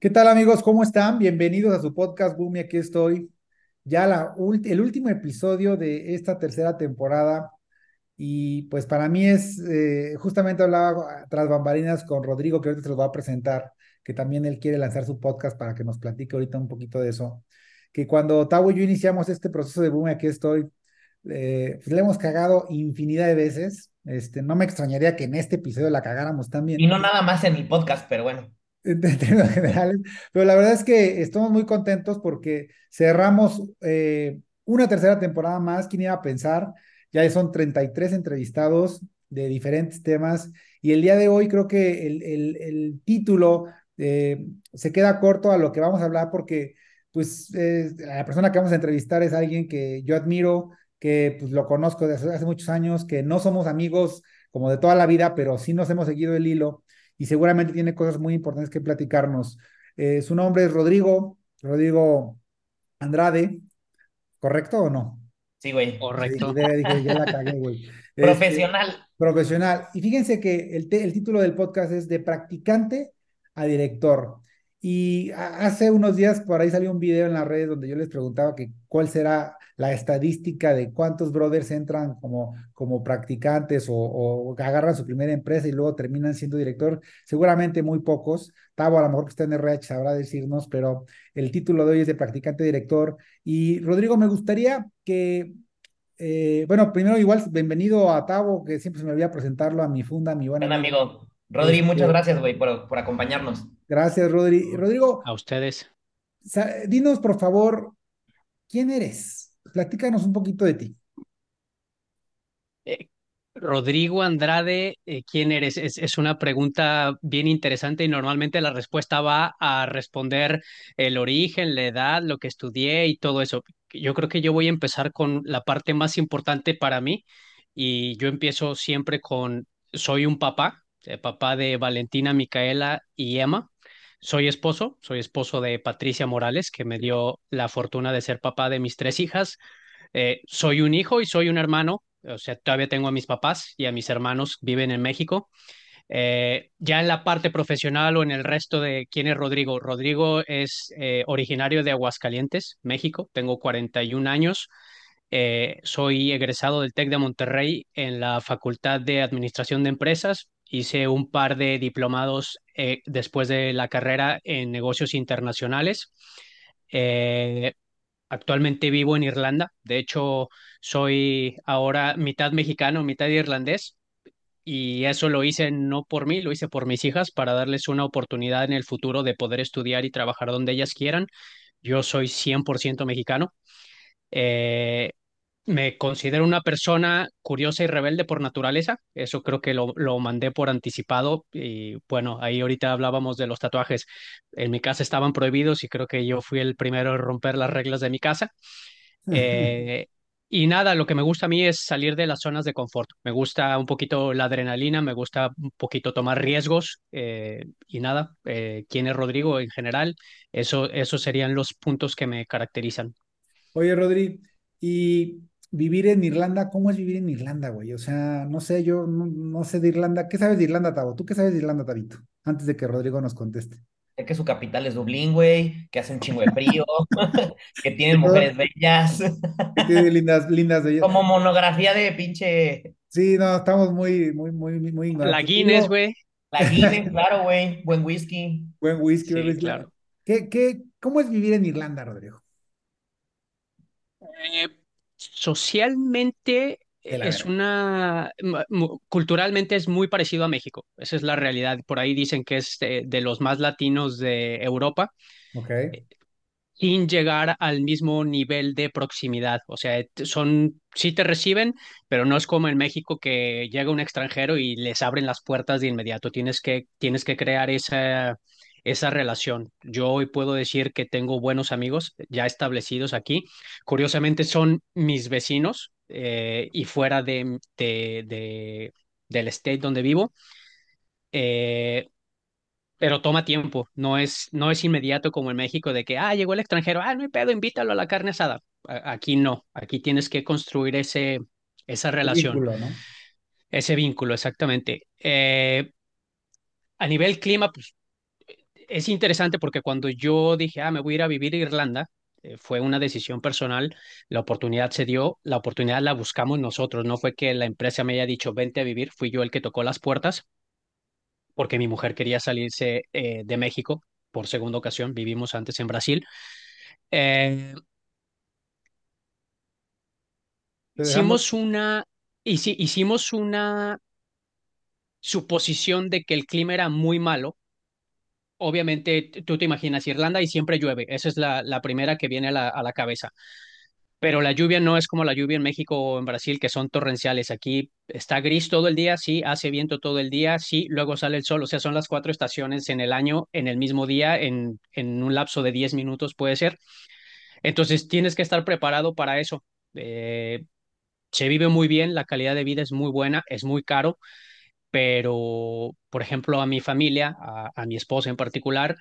¿Qué tal amigos? ¿Cómo están? Bienvenidos a su podcast Boom y aquí estoy. Ya la el último episodio de esta tercera temporada y pues para mí es, eh, justamente hablaba tras bambalinas con Rodrigo que ahorita se los va a presentar, que también él quiere lanzar su podcast para que nos platique ahorita un poquito de eso, que cuando Tavo y yo iniciamos este proceso de Boom y aquí estoy, eh, pues le hemos cagado infinidad de veces, este, no me extrañaría que en este episodio la cagáramos también. Y no nada más en el podcast, pero bueno en términos generales, pero la verdad es que estamos muy contentos porque cerramos eh, una tercera temporada más, ¿quién iba a pensar? Ya son 33 entrevistados de diferentes temas y el día de hoy creo que el, el, el título eh, se queda corto a lo que vamos a hablar porque pues la persona que vamos a entrevistar es alguien que yo admiro, que pues lo conozco desde hace muchos años, que no somos amigos como de toda la vida, pero sí nos hemos seguido el hilo y seguramente tiene cosas muy importantes que platicarnos. Eh, su nombre es Rodrigo, Rodrigo Andrade, ¿correcto o no? Sí, güey. Correcto. ya la cagué, güey. Este, profesional. profesional. Y fíjense que el, el título del podcast es De practicante a director. Y hace unos días por ahí salió un video en las redes donde yo les preguntaba que cuál será la estadística de cuántos brothers entran como, como practicantes o, agarran su primera empresa y luego terminan siendo director. Seguramente muy pocos. Tavo, a lo mejor que está en RH, sabrá decirnos, pero el título de hoy es de practicante director. Y Rodrigo, me gustaría que eh, bueno, primero igual, bienvenido a Tavo, que siempre se me olvida presentarlo a mi funda, mi buen amigo. Rodri, muchas este, gracias, güey, por, por, acompañarnos. Gracias, Rodri. Rodrigo. A ustedes. Dinos, por favor, ¿quién eres? Platícanos un poquito de ti. Eh, Rodrigo Andrade, eh, ¿quién eres? Es, es, una pregunta bien interesante y normalmente la respuesta va a responder el origen, la edad, lo que estudié y todo eso. Yo creo que yo voy a empezar con la parte más importante para mí y yo empiezo siempre con, soy un papá, eh, papá de Valentina, Micaela y Emma. Soy esposo, soy esposo de Patricia Morales, que me dio la fortuna de ser papá de mis tres hijas. Eh, soy un hijo y soy un hermano, o sea, todavía tengo a mis papás y a mis hermanos, viven en México. Eh, ya en la parte profesional o en el resto de quién es Rodrigo. Rodrigo es originario de Aguascalientes, México, tengo 41 años. soy egresado del TEC de Monterrey en la Facultad de Administración de Empresas hice un par de diplomados eh, después de la carrera en negocios internacionales. Eh, actualmente vivo en Irlanda. De hecho, soy ahora mitad mexicano, mitad irlandés. Y eso lo hice no por mí, lo hice por mis hijas para darles una oportunidad en el futuro de poder estudiar y trabajar donde ellas quieran. Yo soy 100% mexicano. Eh, me considero una persona curiosa y rebelde por naturaleza. Eso creo que lo, lo, mandé por anticipado. Y bueno, ahí ahorita hablábamos de los tatuajes. En mi casa estaban prohibidos y creo que yo fui el primero en romper las reglas de mi casa. Eh, y nada, lo que me gusta a mí es salir de las zonas de confort. Me gusta un poquito la adrenalina, me gusta un poquito tomar riesgos. Eh, y nada, eh, quién es Rodrigo en general, eso, esos serían los puntos que me caracterizan. Oye, Rodrigo, y vivir en Irlanda, ¿cómo es vivir en Irlanda, güey? O sea, no sé, yo no, sé de Irlanda. ¿Qué sabes de Irlanda, Tavo? ¿Tú qué sabes de Irlanda, Tabito? Antes de que Rodrigo nos conteste. Sé que su capital es Dublín, güey, que hace un chingo de frío, que tienen mujeres bellas. tiene lindas, lindas bellas. Como monografía de pinche. Sí, no, estamos muy, muy, muy, muy La Guinness, güey. La Guinness, claro, güey. Buen whisky. Buen whisky, sí, claro. ¿Qué, qué, ¿Cómo es vivir en Irlanda, Rodrigo? Eh, socialmente es una, culturalmente es muy parecido a México, esa es la realidad. Por ahí dicen que es de, los más latinos de Europa. Okay. Sin llegar al mismo nivel de proximidad. O sea, son, sí te reciben, pero no es como en México que llega un extranjero y les abren las puertas de inmediato. Tienes que, tienes que crear esa, esa relación. Yo hoy puedo decir que tengo buenos amigos ya establecidos aquí. Curiosamente son mis vecinos eh, y fuera de, de, del state donde vivo. Eh, pero toma tiempo, no es, no es inmediato como en México de que, ah, llegó el extranjero, ah, no hay pedo, invítalo a la carne asada. Aquí no, aquí tienes que construir ese, esa relación. Vínculo, ¿no? Ese vínculo, exactamente. Eh, a nivel clima, pues es interesante porque cuando yo dije, ah, me voy a ir a vivir a Irlanda, eh, fue una decisión personal, la oportunidad se dio, la oportunidad la buscamos nosotros, no fue que la empresa me haya dicho, vente a vivir, fui yo el que tocó las puertas, porque mi mujer quería salirse eh, de México por segunda ocasión, vivimos antes en Brasil. Eh, hicimos una, hicimos una suposición de que el clima era muy malo obviamente tú te imaginas Irlanda y siempre llueve, esa es la, primera que viene a la, cabeza. Pero la lluvia no es como la lluvia en México o en Brasil, que son torrenciales. Aquí está gris todo el día, sí, hace viento todo el día, sí, luego sale el sol. O sea, son las cuatro estaciones en el año, en el mismo día, en, en un lapso de 10 minutos puede ser. Entonces tienes que estar preparado para eso. Eh, se vive muy bien, la calidad de vida es muy buena, es muy caro, pero, por ejemplo, a mi familia, a, mi esposa en particular,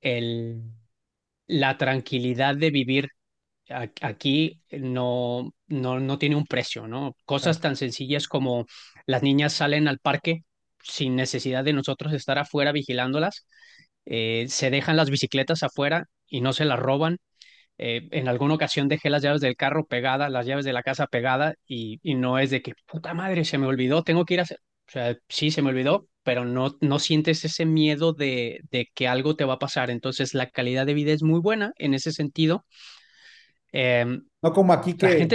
el, la tranquilidad de vivir aquí no, no, no tiene un precio, ¿no? Cosas tan sencillas como las niñas salen al parque sin necesidad de nosotros estar afuera vigilándolas, eh, se dejan las bicicletas afuera y no se las roban. Eh, en alguna ocasión dejé las llaves del carro pegadas, las llaves de la casa pegadas y, y no es de que, puta madre, se me olvidó, tengo que ir a hacer. O sea, sí, se me olvidó, pero no, no sientes ese miedo de, de que algo te va a pasar. Entonces, la calidad de vida es muy buena en ese sentido. Em, no como aquí que,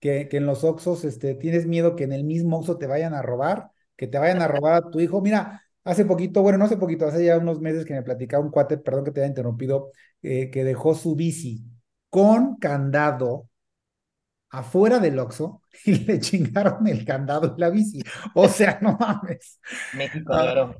que, que, en los Oxos este, tienes miedo que en el mismo Oxo te vayan a robar, que te vayan a robar a tu hijo. Mira, hace poquito, bueno, no hace poquito, hace ya unos meses que me platicaba un cuate, perdón que te haya interrumpido, eh, que dejó su bici con candado afuera del Oxxo y le chingaron el candado y la bici. O sea, no mames. México, ah. claro.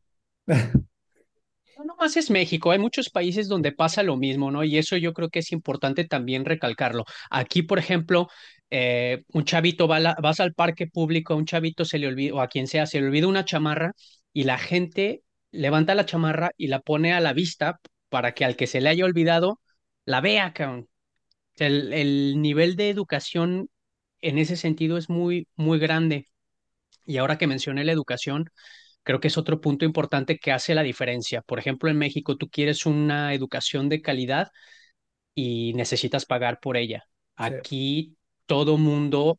No nomás es México, hay muchos países donde pasa lo mismo, ¿no? Y eso yo creo que es importante también recalcarlo. Aquí, por ejemplo, eh, un chavito va vas al parque público, a un chavito se le olvida, o a quien sea, se le olvida una chamarra y la gente levanta la chamarra y la pone a la vista para que al que se le haya olvidado la vea, cabrón el, el nivel de educación en ese sentido es muy, muy grande. Y ahora que mencioné la educación, creo que es otro punto importante que hace la diferencia. Por ejemplo, en México tú quieres una educación de calidad y necesitas pagar por ella. Aquí todo mundo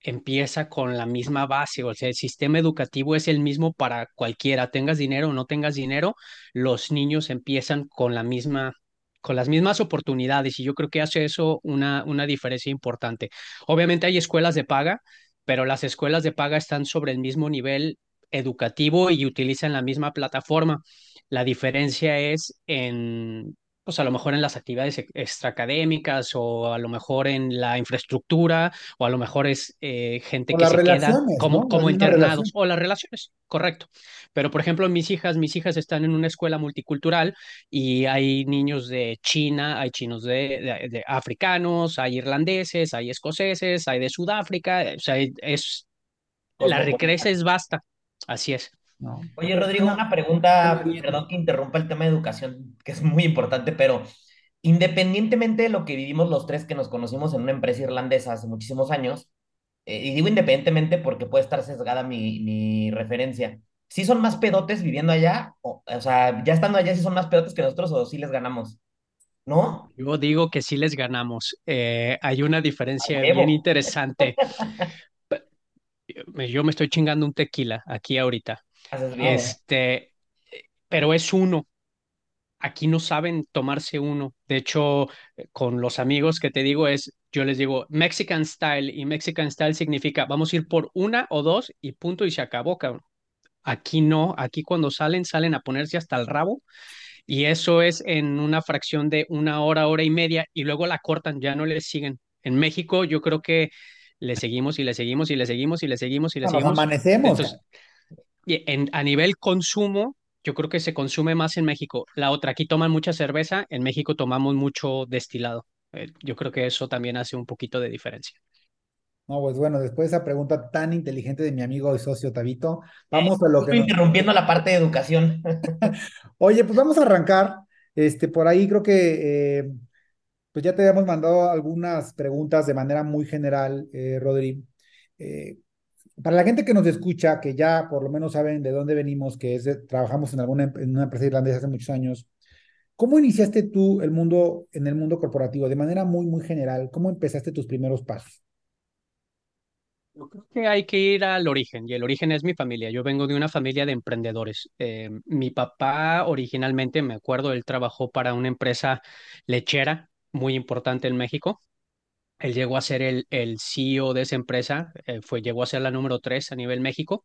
empieza con la misma base, o sea, el sistema educativo es el mismo para cualquiera, tengas dinero o no tengas dinero, los niños empiezan con la misma con las mismas oportunidades y yo creo que hace eso una, una diferencia importante. Obviamente hay escuelas de paga, pero las escuelas de paga están sobre el mismo nivel educativo y utilizan la misma plataforma. La diferencia es en pues a lo mejor en las actividades extraacadémicas o a lo mejor en la infraestructura o a lo mejor es eh, gente que se queda como, como internados o las relaciones, correcto. Pero por ejemplo, mis hijas, mis hijas están en una escuela multicultural y hay niños de China, hay chinos de, de, africanos, hay irlandeses, hay escoceses, hay de Sudáfrica, o sea, es la riqueza es vasta, así es. Oye, Rodrigo, una pregunta, perdón que interrumpa el tema de educación, que es muy importante, pero independientemente de lo que vivimos los tres que nos conocimos en una empresa irlandesa hace muchísimos años, eh, y digo independientemente porque puede estar sesgada mi, mi referencia, ¿sí son más pedotes viviendo allá? O, o sea, ya estando allá, ¿sí son más pedotes que nosotros o sí les ganamos? ¿No? Yo digo que sí les ganamos. Eh, hay una diferencia bien interesante. Yo me estoy chingando un tequila aquí ahorita. Este, pero es uno. Aquí no saben tomarse uno. De hecho, con los amigos que te digo es, yo les digo Mexican style y Mexican style significa vamos a ir por una o dos y punto y se acabó, cabrón. Aquí no, aquí cuando salen, salen a ponerse hasta el rabo y eso es en una fracción de una hora, hora y media y luego la cortan, ya no les siguen. En México yo creo que le seguimos y le seguimos y le seguimos y le seguimos y le seguimos. amanecemos en, a nivel consumo, yo creo que se consume más en México. La otra, aquí toman mucha cerveza, en México tomamos mucho destilado. Eh, yo creo que eso también hace un poquito de diferencia. No, pues bueno, después de esa pregunta tan inteligente de mi amigo y socio Tabito, vamos a lo que. Estoy interrumpiendo la parte de educación. Oye, pues vamos a arrancar. Este, por ahí creo que eh, pues ya te habíamos mandado algunas preguntas de manera muy general, eh, Rodri. Para la gente que nos escucha, que ya por lo menos saben de dónde venimos, que es trabajamos en alguna una empresa irlandesa hace muchos años, ¿Cómo iniciaste tú el mundo en el mundo corporativo de manera muy, muy general? ¿Cómo empezaste tus primeros pasos? Yo creo que hay que ir al origen y el origen es mi familia. Yo vengo de una familia de emprendedores. Eh, mi papá originalmente, me acuerdo, él trabajó para una empresa lechera muy importante en México. Él llegó a ser el, el CEO de esa empresa, eh, fue, llegó a ser la número tres a nivel México.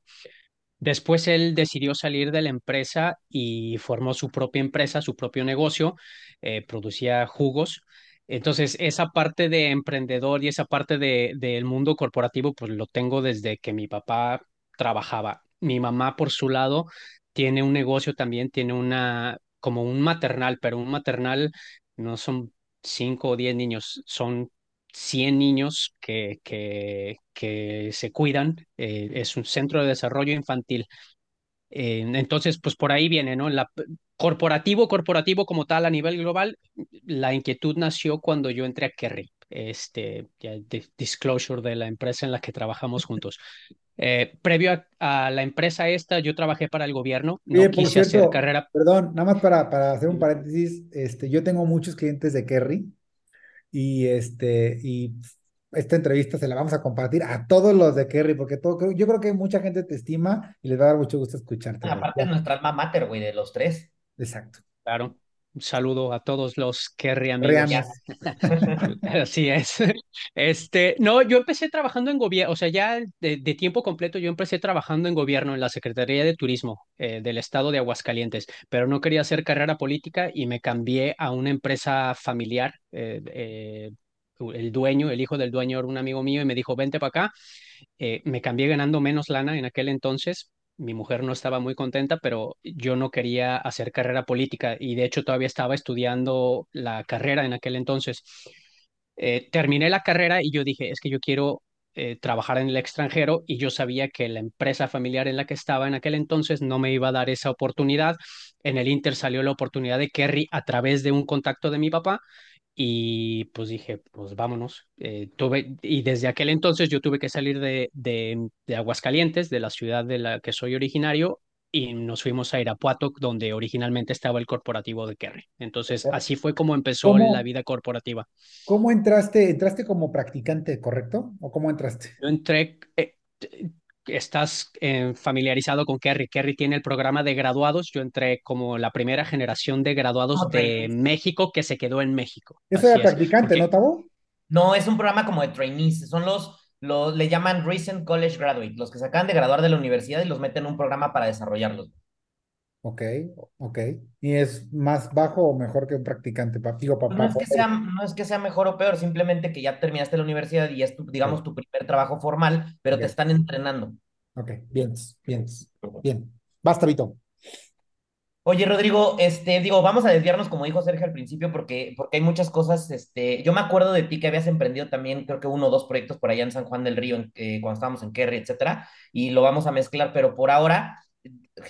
Después él decidió salir de la empresa y formó su propia empresa, su propio negocio, eh, producía jugos. Entonces, esa parte de emprendedor y esa parte de, del mundo corporativo, pues lo tengo desde que mi papá trabajaba. Mi mamá, por su lado, tiene un negocio también, tiene una, como un maternal, pero un maternal no son cinco o diez niños, son 100 niños que, que, que se cuidan. Eh, es un centro de desarrollo infantil. Eh, entonces, pues por ahí viene, ¿no? La, corporativo, corporativo como tal a nivel global, la inquietud nació cuando yo entré a Kerry, este, ya, disclosure de la empresa en la que trabajamos juntos. Eh, previo a, a, la empresa esta, yo trabajé para el gobierno, no Oye, quise cierto, hacer carrera. Perdón, nada más para, para hacer un paréntesis, este, yo tengo muchos clientes de Kerry y este, y esta entrevista se la vamos a compartir a todos los de Kerry, porque todo, yo creo que mucha gente te estima y les va a dar mucho gusto escucharte. Aparte de nuestra alma mater, güey, de los tres. Exacto. Claro. Un saludo a todos los Kerry amigos. Así es. Este, no, yo empecé trabajando en gobierno, o sea, ya de, de, tiempo completo yo empecé trabajando en gobierno en la Secretaría de Turismo eh, del estado de Aguascalientes, pero no quería hacer carrera política y me cambié a una empresa familiar. Eh, eh, el dueño, el hijo del dueño era un amigo mío y me dijo, vente para acá. Me cambié ganando menos lana en aquel entonces, mi mujer no estaba muy contenta, pero yo no quería hacer carrera política y de hecho todavía estaba estudiando la carrera en aquel entonces. Eh, terminé la carrera y yo dije, es que yo quiero eh, trabajar en el extranjero y yo sabía que la empresa familiar en la que estaba en aquel entonces no me iba a dar esa oportunidad. En el Inter salió la oportunidad de Kerry a través de un contacto de mi papá y pues dije, pues vámonos. Eh, tuve, y desde aquel entonces yo tuve que salir de, de, de, Aguascalientes, de la ciudad de la que soy originario, y nos fuimos a Irapuato, donde originalmente estaba el corporativo de Kerry. Entonces, así fue como empezó ¿Cómo, la vida corporativa. ¿Cómo entraste? ¿Entraste como practicante, correcto? ¿O cómo entraste? Yo entré, eh, estás eh, familiarizado con Kerry. Kerry tiene el programa de graduados. Yo entré como la primera generación de graduados okay. de México que se quedó en México. Eso era practicante, ¿no, Tabo? No, es un programa como de trainees. Son los, los, le llaman Recent College Graduate, los que se acaban de graduar de la universidad y los meten en un programa para desarrollarlos. Ok, ok. ¿Y es más bajo o mejor que un practicante? Digo, papá, no, es que sea, no es que sea mejor o peor, simplemente que ya terminaste la universidad y es, tu, digamos, tu primer trabajo formal, pero okay. te están entrenando. Ok, bien, bien, bien. Basta, Vito. Oye, Rodrigo, este, digo, vamos a desviarnos, como dijo Sergio al principio, porque, porque hay muchas cosas, este, yo me acuerdo de ti que habías emprendido también, creo que uno o dos proyectos por allá en San Juan del Río, en, eh, cuando estábamos en Kerry, etcétera, y lo vamos a mezclar, pero por ahora,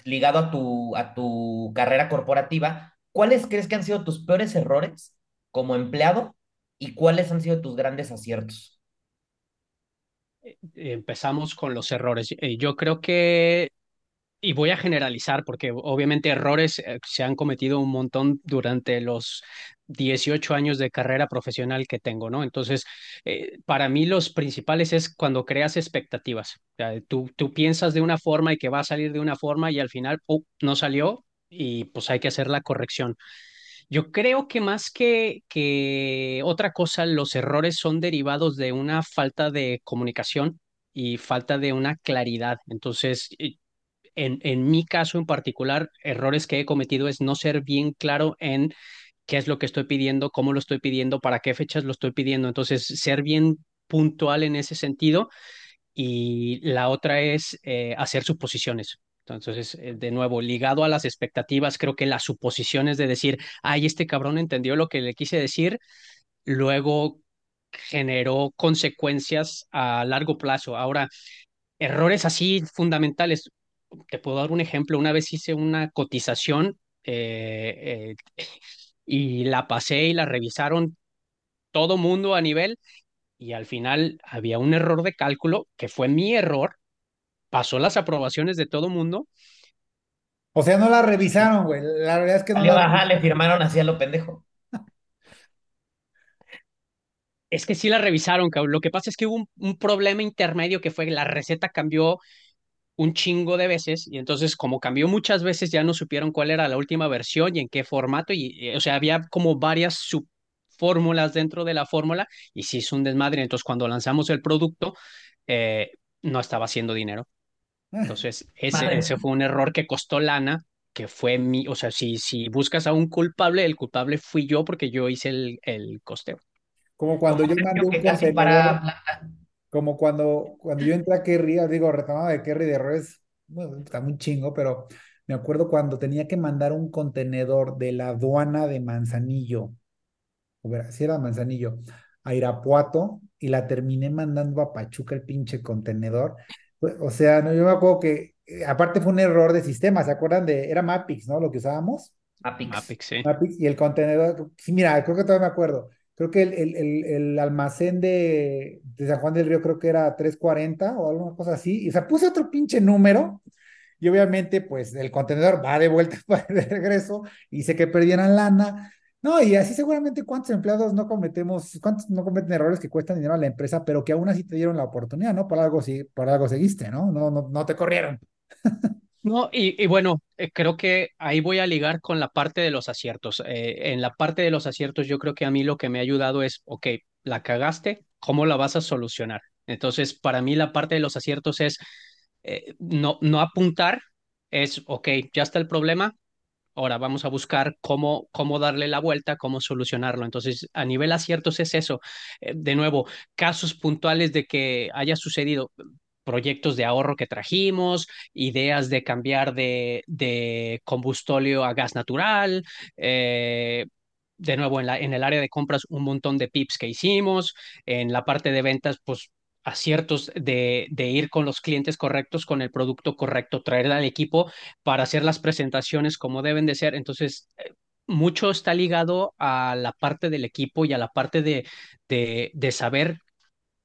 ligado a tu, a tu carrera corporativa, ¿cuáles crees que han sido tus peores errores como empleado y cuáles han sido tus grandes aciertos? Empezamos con los errores. Eh, yo creo que, y voy a generalizar, porque obviamente errores eh, se han cometido un montón durante los 18 años de carrera profesional que tengo, ¿no? Entonces, eh, para mí los principales es cuando creas expectativas. Tú, tú piensas de una forma y que va a salir de una forma y al final no salió y pues hay que hacer la corrección. Yo creo que más que, que otra cosa, los errores son derivados de una falta de comunicación y falta de una claridad. Entonces, en, en mi caso en particular, errores que he cometido es no ser bien claro en qué es lo que estoy pidiendo, cómo lo estoy pidiendo, para qué fechas lo estoy pidiendo. Entonces, ser bien puntual en ese sentido. Y la otra es eh, hacer suposiciones. Entonces, eh, de nuevo, ligado a las expectativas, creo que las suposiciones de decir, ay, este cabrón entendió lo que le quise decir, luego generó consecuencias a largo plazo. Ahora, errores así fundamentales. Te puedo dar un ejemplo. Una vez hice una cotización eh, eh, y la pasé y la revisaron todo mundo a nivel y al final había un error de cálculo que fue mi error pasó las aprobaciones de todo mundo O sea, no la revisaron, güey. La realidad es que no la Ajá, le firmaron así a lo pendejo. Es que sí la revisaron, cabrón. Lo que pasa es que hubo un, problema intermedio que fue la receta cambió un chingo de veces y entonces como cambió muchas veces ya no supieron cuál era la última versión y en qué formato y, o sea, había como varias subfórmulas dentro de la fórmula y sí es un desmadre. Entonces cuando lanzamos el producto eh, no estaba haciendo dinero. Entonces ese, ese fue un error que costó lana que fue mi, o sea, si, si buscas a un culpable, el culpable fui yo porque yo hice el, el costeo. Como cuando yo mandé un contenedor, como cuando, cuando yo entré a Kerry, digo, retomado de Kerry de errores, bueno, está muy chingo, pero me acuerdo cuando tenía que mandar un contenedor de la aduana de Manzanillo, o si era Manzanillo, a Irapuato, y la terminé mandando a Pachuca el pinche contenedor. O sea, no, yo me acuerdo que, eh, aparte fue un error de sistema, ¿se acuerdan de, era Mapix, ¿no? Lo que usábamos. Mapix. Mapix, sí. Mapix, y el contenedor, sí, mira, creo que todavía me acuerdo creo que el, el, el, almacén de, de, San Juan del Río creo que era 340 o alguna cosa así, y o sea, puse otro pinche número, y obviamente, pues, el contenedor va de vuelta de regreso, y sé que perdieran lana, no, y así seguramente cuántos empleados no cometemos, cuántos no cometen errores que cuestan dinero a la empresa, pero que aún así te dieron la oportunidad, ¿no? Por algo, sí, por algo seguiste, ¿no? No, no, no te corrieron. No, y, bueno, eh, creo que ahí voy a ligar con la parte de los aciertos. Eh, en la parte de los aciertos, yo creo que a mí lo que me ha ayudado es, ok, la cagaste, ¿cómo la vas a solucionar? Entonces, para mí la parte de los aciertos es eh, no, no apuntar, es, ok, ya está el problema, ahora vamos a buscar cómo, cómo darle la vuelta, cómo solucionarlo. Entonces, a nivel aciertos es eso. de nuevo, casos puntuales de que haya sucedido proyectos de ahorro que trajimos, ideas de cambiar de, de combustóleo a gas natural, eh, de nuevo en, la, en el área de compras un montón de pips que hicimos, en la parte de ventas pues aciertos de, de ir con los clientes correctos, con el producto correcto, traer al equipo para hacer las presentaciones como deben de ser. Entonces, eh, mucho está ligado a la parte del equipo y a la parte de, de, de saber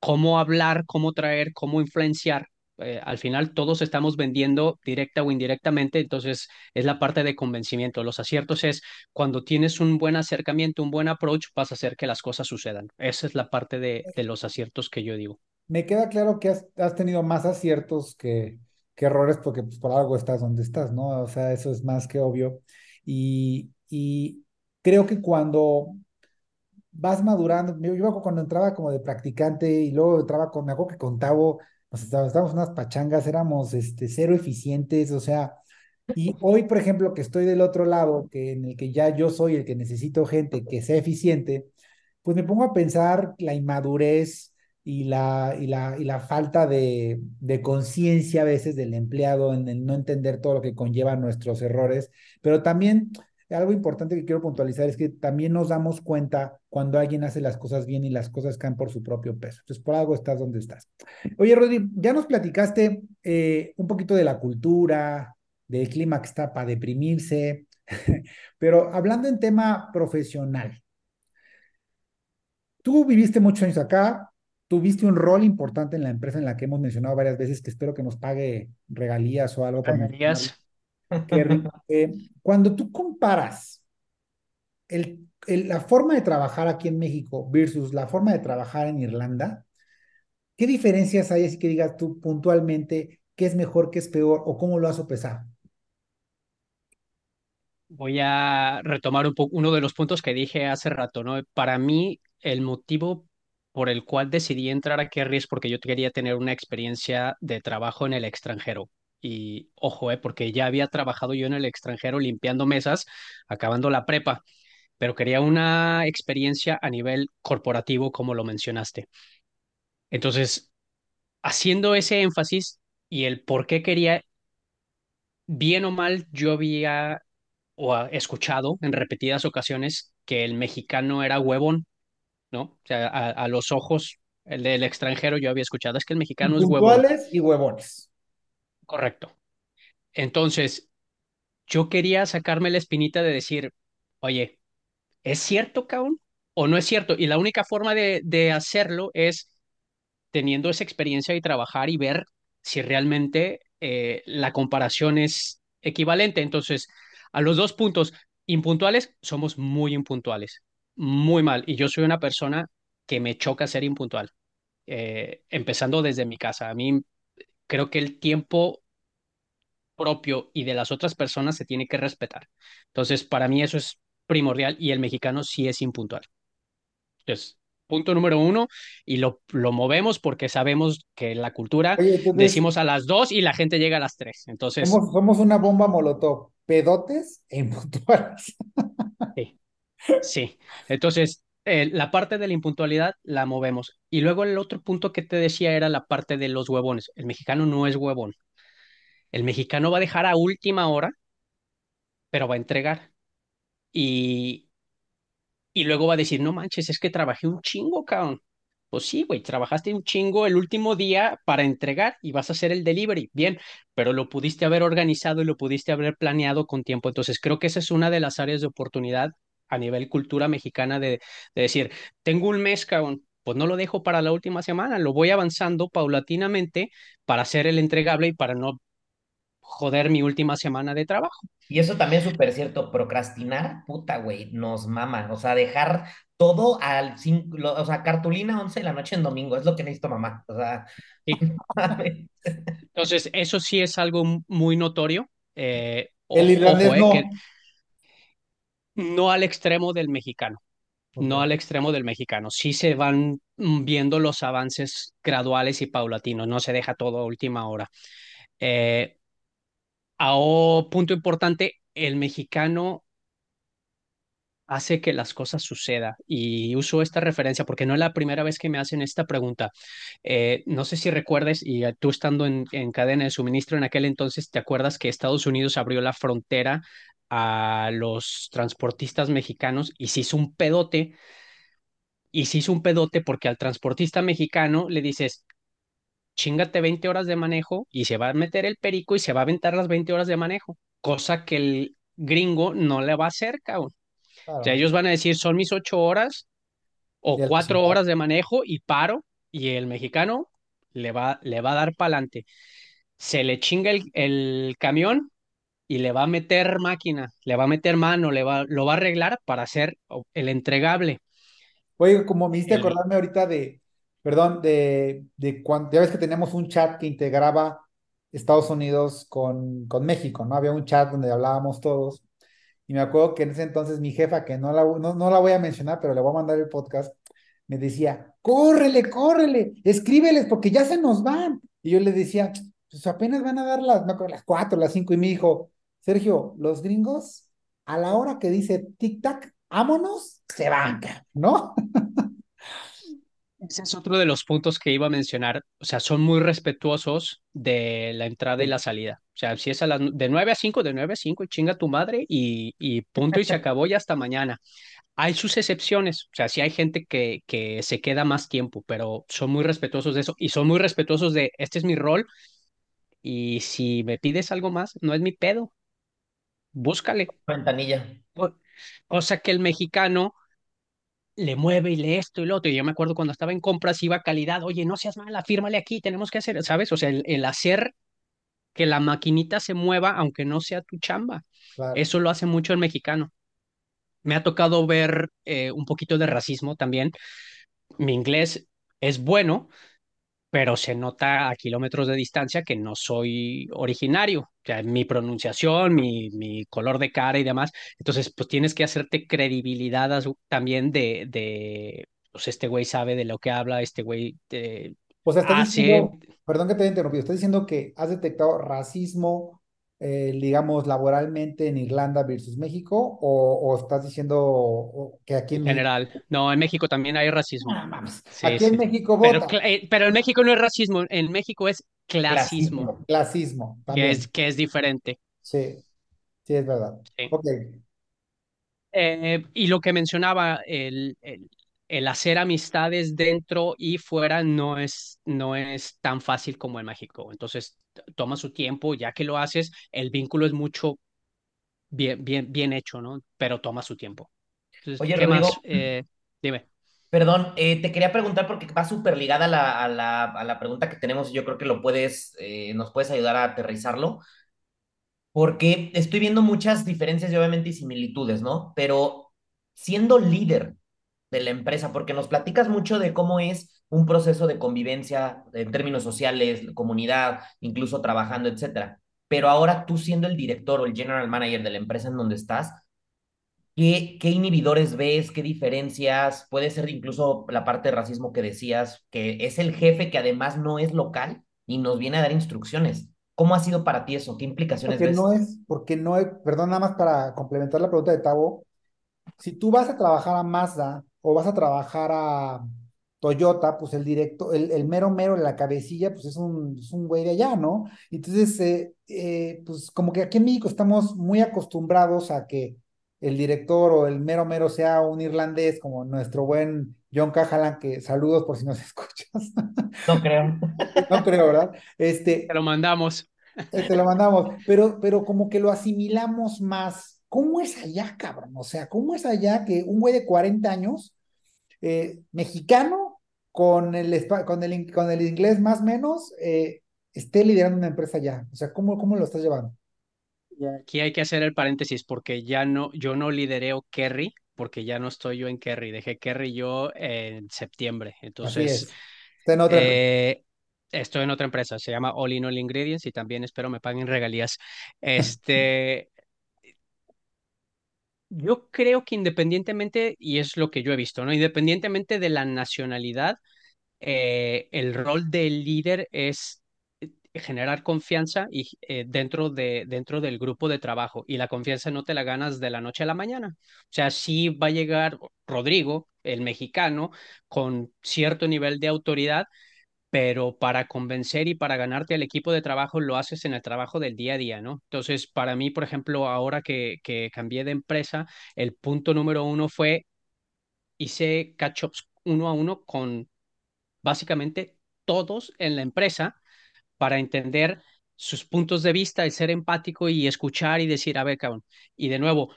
cómo hablar, cómo traer, cómo influenciar. Eh, al final todos estamos vendiendo directa o indirectamente, entonces es la parte de convencimiento. Los aciertos es cuando tienes un buen acercamiento, un buen approach, vas a hacer que las cosas sucedan. Esa es la parte de, los aciertos que yo digo. Me queda claro que has, tenido más aciertos que, que errores porque pues, por algo estás donde estás, ¿no? O sea, eso es más que obvio. Y creo que cuando vas madurando. Yo, yo cuando entraba como de practicante y luego entraba con, me acuerdo que con Tavo, nos estábamos unas pachangas, éramos este, cero eficientes, o sea, y hoy, por ejemplo, que estoy del otro lado, que en el que ya yo soy el que necesito gente que sea eficiente, pues me pongo a pensar la inmadurez y la, y la, y la falta de, de conciencia a veces del empleado en, en no entender todo lo que conlleva nuestros errores, pero también algo importante que quiero puntualizar es que también nos damos cuenta cuando alguien hace las cosas bien y las cosas caen por su propio peso. Entonces, por algo estás donde estás. Oye, Rodri, ya nos platicaste eh, un poquito de la cultura, del clima que está para deprimirse, pero hablando en tema profesional, tú viviste muchos años acá, tuviste un rol importante en la empresa en la que hemos mencionado varias veces, que espero que nos pague regalías o algo. Regalías. Eh, cuando tú comparas el, la forma de trabajar aquí en México versus la forma de trabajar en Irlanda, ¿qué diferencias hay así que digas tú puntualmente qué es mejor, qué es peor o cómo lo has sopesado? Voy a retomar un poco uno de los puntos que dije hace rato, ¿no? Para mí, el motivo por el cual decidí entrar a Kerry es porque yo quería tener una experiencia de trabajo en el extranjero. Y ojo, eh, porque ya había trabajado yo en el extranjero limpiando mesas, acabando la prepa, pero quería una experiencia a nivel corporativo, como lo mencionaste. Entonces, haciendo ese énfasis y el por qué quería, bien o mal, yo había o escuchado en repetidas ocasiones que el mexicano era huevón, ¿no? O sea, a, los ojos el del extranjero yo había escuchado, es que el mexicano es huevón. y huevones. Correcto. Entonces, yo quería sacarme la espinita de decir, oye, ¿es cierto, cabrón? ¿O no es cierto? Y la única forma de, de hacerlo es teniendo esa experiencia y trabajar y ver si realmente eh, la comparación es, equivalente. Entonces, a los dos puntos, impuntuales, somos muy impuntuales, muy mal. Y yo soy una persona que me choca ser impuntual, eh, empezando desde mi casa. A mí creo que el tiempo propio y de las otras personas se tiene que respetar. Entonces, para mí eso es primordial y el mexicano sí es impuntual. Entonces, punto número uno, y lo, lo movemos porque sabemos que la cultura decimos a las dos y la gente llega a las tres. Entonces. Somos, una bomba molotov, pedotes e impuntuales. Sí. Sí. Entonces, eh, la parte de la impuntualidad la movemos. Y luego el otro punto que te decía era la parte de los huevones. El mexicano no es huevón. El mexicano va a dejar a última hora, pero va a entregar. Y, y luego va a decir, no manches, es que trabajé un chingo, cabrón. Pues sí, güey, trabajaste un chingo el último día para entregar y vas a hacer el delivery. Bien, pero lo pudiste haber organizado y lo pudiste haber planeado con tiempo. Entonces, creo que esa es una de las áreas de oportunidad a nivel cultura mexicana de, de decir, tengo un mes, cabrón, pues no lo dejo para la última semana, lo voy avanzando paulatinamente para hacer el entregable y para no joder mi última semana de trabajo. Y eso también es súper cierto, procrastinar, puta, güey, nos mama, o sea, dejar todo al 5, o sea, cartulina 11 de la noche en domingo, es lo que necesito mamá, o sea. Entonces, eso sí es algo muy notorio. Eh, El irlandés eh, no. No al extremo del mexicano. No al extremo del mexicano. Sí se van viendo los avances graduales y paulatinos, no se deja todo a última hora. Eh, a punto importante, el mexicano hace que las cosas sucedan. Y uso esta referencia porque no es la primera vez que me hacen esta pregunta. Eh, no sé si recuerdes, y tú estando en, cadena de suministro en aquel entonces, ¿te acuerdas que Estados Unidos abrió la frontera a los transportistas mexicanos y se hizo un pedote? Y se hizo un pedote porque al transportista mexicano le dices, chingate 20 horas de manejo y se va a meter el perico y se va a aventar las 20 horas de manejo, cosa que el gringo no le va a hacer, cabrón. O sea, ellos van a decir, son mis 8 horas o 4 horas de manejo y paro, y el mexicano le va, le va a dar para adelante. Se le chinga el, el, camión y le va a meter máquina, le va a meter mano, le va, lo va a arreglar para hacer el entregable. Oye, como me hiciste acordarme ahorita de, perdón, de, de cuando, ya ves que teníamos un chat que integraba Estados Unidos con, con México, ¿no? Había un chat donde hablábamos todos. Y me acuerdo que en ese entonces mi jefa, que no la, no, la voy a mencionar, pero le voy a mandar el podcast, me decía, córrele, córrele, escríbeles porque ya se nos van. Y yo le decía, pues apenas van a dar las, no, las cuatro, las cinco. Y me dijo, Sergio, los gringos, a la hora que dice tic-tac, vámonos, se van, ¿no? Ese es otro de los puntos que iba a mencionar. O sea, son muy respetuosos de la entrada y la salida. O sea, si es a las de 9 a 5, de 9 a 5, y chinga tu madre y, y punto y se acabó y hasta mañana. Hay sus excepciones, o sea, sí hay gente que, que se queda más tiempo, pero son muy respetuosos de eso y son muy respetuosos de, este es mi rol y si me pides algo más, no es mi pedo. Búscale. Ventanilla. O sea que el mexicano le mueve y lee esto y lo otro. Y yo me acuerdo cuando estaba en compras, iba a calidad, oye, no seas mala, fírmale aquí, tenemos que hacer, ¿sabes? O sea, el, hacer que la maquinita se mueva, aunque no sea tu chamba. Eso lo hace mucho el mexicano. Me ha tocado ver eh, un poquito de racismo también. Mi inglés es bueno, pero se nota a kilómetros de distancia que no soy originario, o sea, mi pronunciación, mi, mi color de cara y demás. Entonces, pues tienes que hacerte credibilidad también de, de pues este güey sabe de lo que habla, este güey o sea, diciendo, perdón que te haya interrumpido, estás diciendo que has detectado racismo eh, digamos, laboralmente en Irlanda versus México? ¿O, estás diciendo que aquí en, general? No, en México también hay racismo. Ah, aquí en México vota. Eh, pero, en México no es racismo, en México es clasismo. Clasismo, Que es, que es diferente. Sí, sí, es verdad. Eh, y lo que mencionaba, el, el, el hacer amistades dentro y fuera no es, no es tan fácil como en México. Entonces, toma su tiempo, ya que lo haces, el vínculo es mucho bien, bien, bien hecho, ¿no? Pero toma su tiempo. Oye, ¿qué más? Eh, dime. Perdón, eh, te quería preguntar porque va súper ligada a la, a, la, a la, pregunta que tenemos y yo creo que lo puedes, eh, nos puedes ayudar a aterrizarlo. Porque estoy viendo muchas diferencias y obviamente similitudes, ¿no? Pero siendo líder de la empresa, porque nos platicas mucho de cómo es un proceso de convivencia en términos sociales, comunidad, incluso trabajando, etcétera. Pero ahora tú siendo el director o el general manager de la empresa en donde estás, ¿qué, qué inhibidores ves? ¿Qué diferencias? Puede ser incluso la parte de racismo que decías, que es el jefe que además no es local y nos viene a dar instrucciones. ¿Cómo ha sido para ti eso? ¿Qué implicaciones Porque ves? no es, porque no es, perdón, nada más para complementar la pregunta de Tavo, si tú vas a trabajar a Mazda o vas a trabajar a Toyota, pues el directo, el, el mero mero en la cabecilla, pues es un, es un güey de allá, ¿no? Entonces, eh, eh, pues como que aquí en México estamos muy acostumbrados a que el director o el mero mero sea un irlandés, como nuestro buen John Cahalan, que saludos por si nos escuchas. No creo. No creo, ¿verdad? Te Este, lo mandamos. eh, te lo mandamos, pero, pero como que lo asimilamos más. ¿Cómo es allá, cabrón? O sea, ¿cómo es allá que un güey de 40 años, eh, mexicano, con el, con el, con el inglés más o menos, eh, esté liderando una empresa allá? O sea, ¿cómo, cómo lo estás llevando? Y Aquí hay que hacer el paréntesis porque ya no, yo no lidereo Kerry, porque ya no estoy yo en Kerry. Dejé Kerry yo en septiembre. Entonces, es. Está en otra eh, estoy en otra empresa, se llama All in All Ingredients y también espero me paguen regalías. Este, yo creo que independientemente, y es lo que yo he visto, ¿no? Independientemente de la nacionalidad, eh, el rol del líder es eh, generar confianza y, eh, dentro de, dentro del grupo de trabajo. Y la confianza no te la ganas de la noche a la mañana. O sea, sí va a llegar Rodrigo, el mexicano, con cierto nivel de autoridad, pero para convencer y para ganarte al equipo de trabajo lo haces en el trabajo del día a día, ¿no? Entonces, para mí, por ejemplo, ahora que, que cambié de empresa, el punto número uno fue hice catch-ups uno a uno con básicamente todos en la empresa para entender sus puntos de vista, el ser empático y escuchar y decir, a ver, cabrón. Y de nuevo,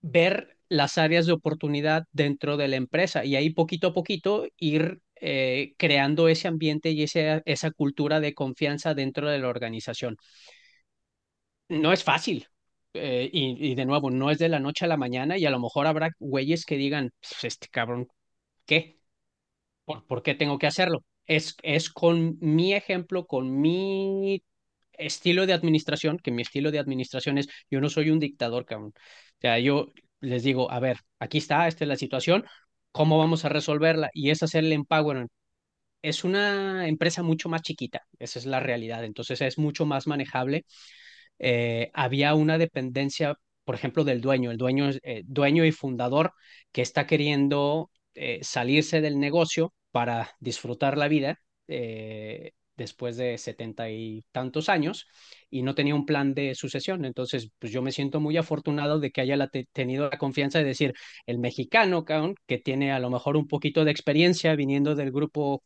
ver las áreas de oportunidad dentro de la empresa y ahí poquito a poquito ir eh, creando ese ambiente y ese, esa cultura de confianza dentro de la organización. No es fácil. eh, y, de nuevo, no es de la noche a la mañana y a lo mejor habrá güeyes que digan, "Pues, este cabrón, ¿qué? ¿Por, por qué tengo que hacerlo? Es, es con mi ejemplo, con mi estilo de administración, que mi estilo de administración es, yo no soy un dictador, cabrón. O sea, yo les digo, a ver, aquí está, esta es la situación, ¿cómo vamos a resolverla? Y es hacerle empowerment. Es una empresa mucho más chiquita, esa es la realidad, entonces es mucho más manejable eh, había una dependencia, por ejemplo, del dueño, el dueño, eh, dueño y fundador que está queriendo eh, salirse del negocio para disfrutar la vida después de setenta y tantos años y no tenía un plan de sucesión. Entonces, pues yo me siento muy afortunado de que haya la te tenido la confianza de decir, el mexicano, cabrón, que tiene a lo mejor un poquito de experiencia viniendo del grupo.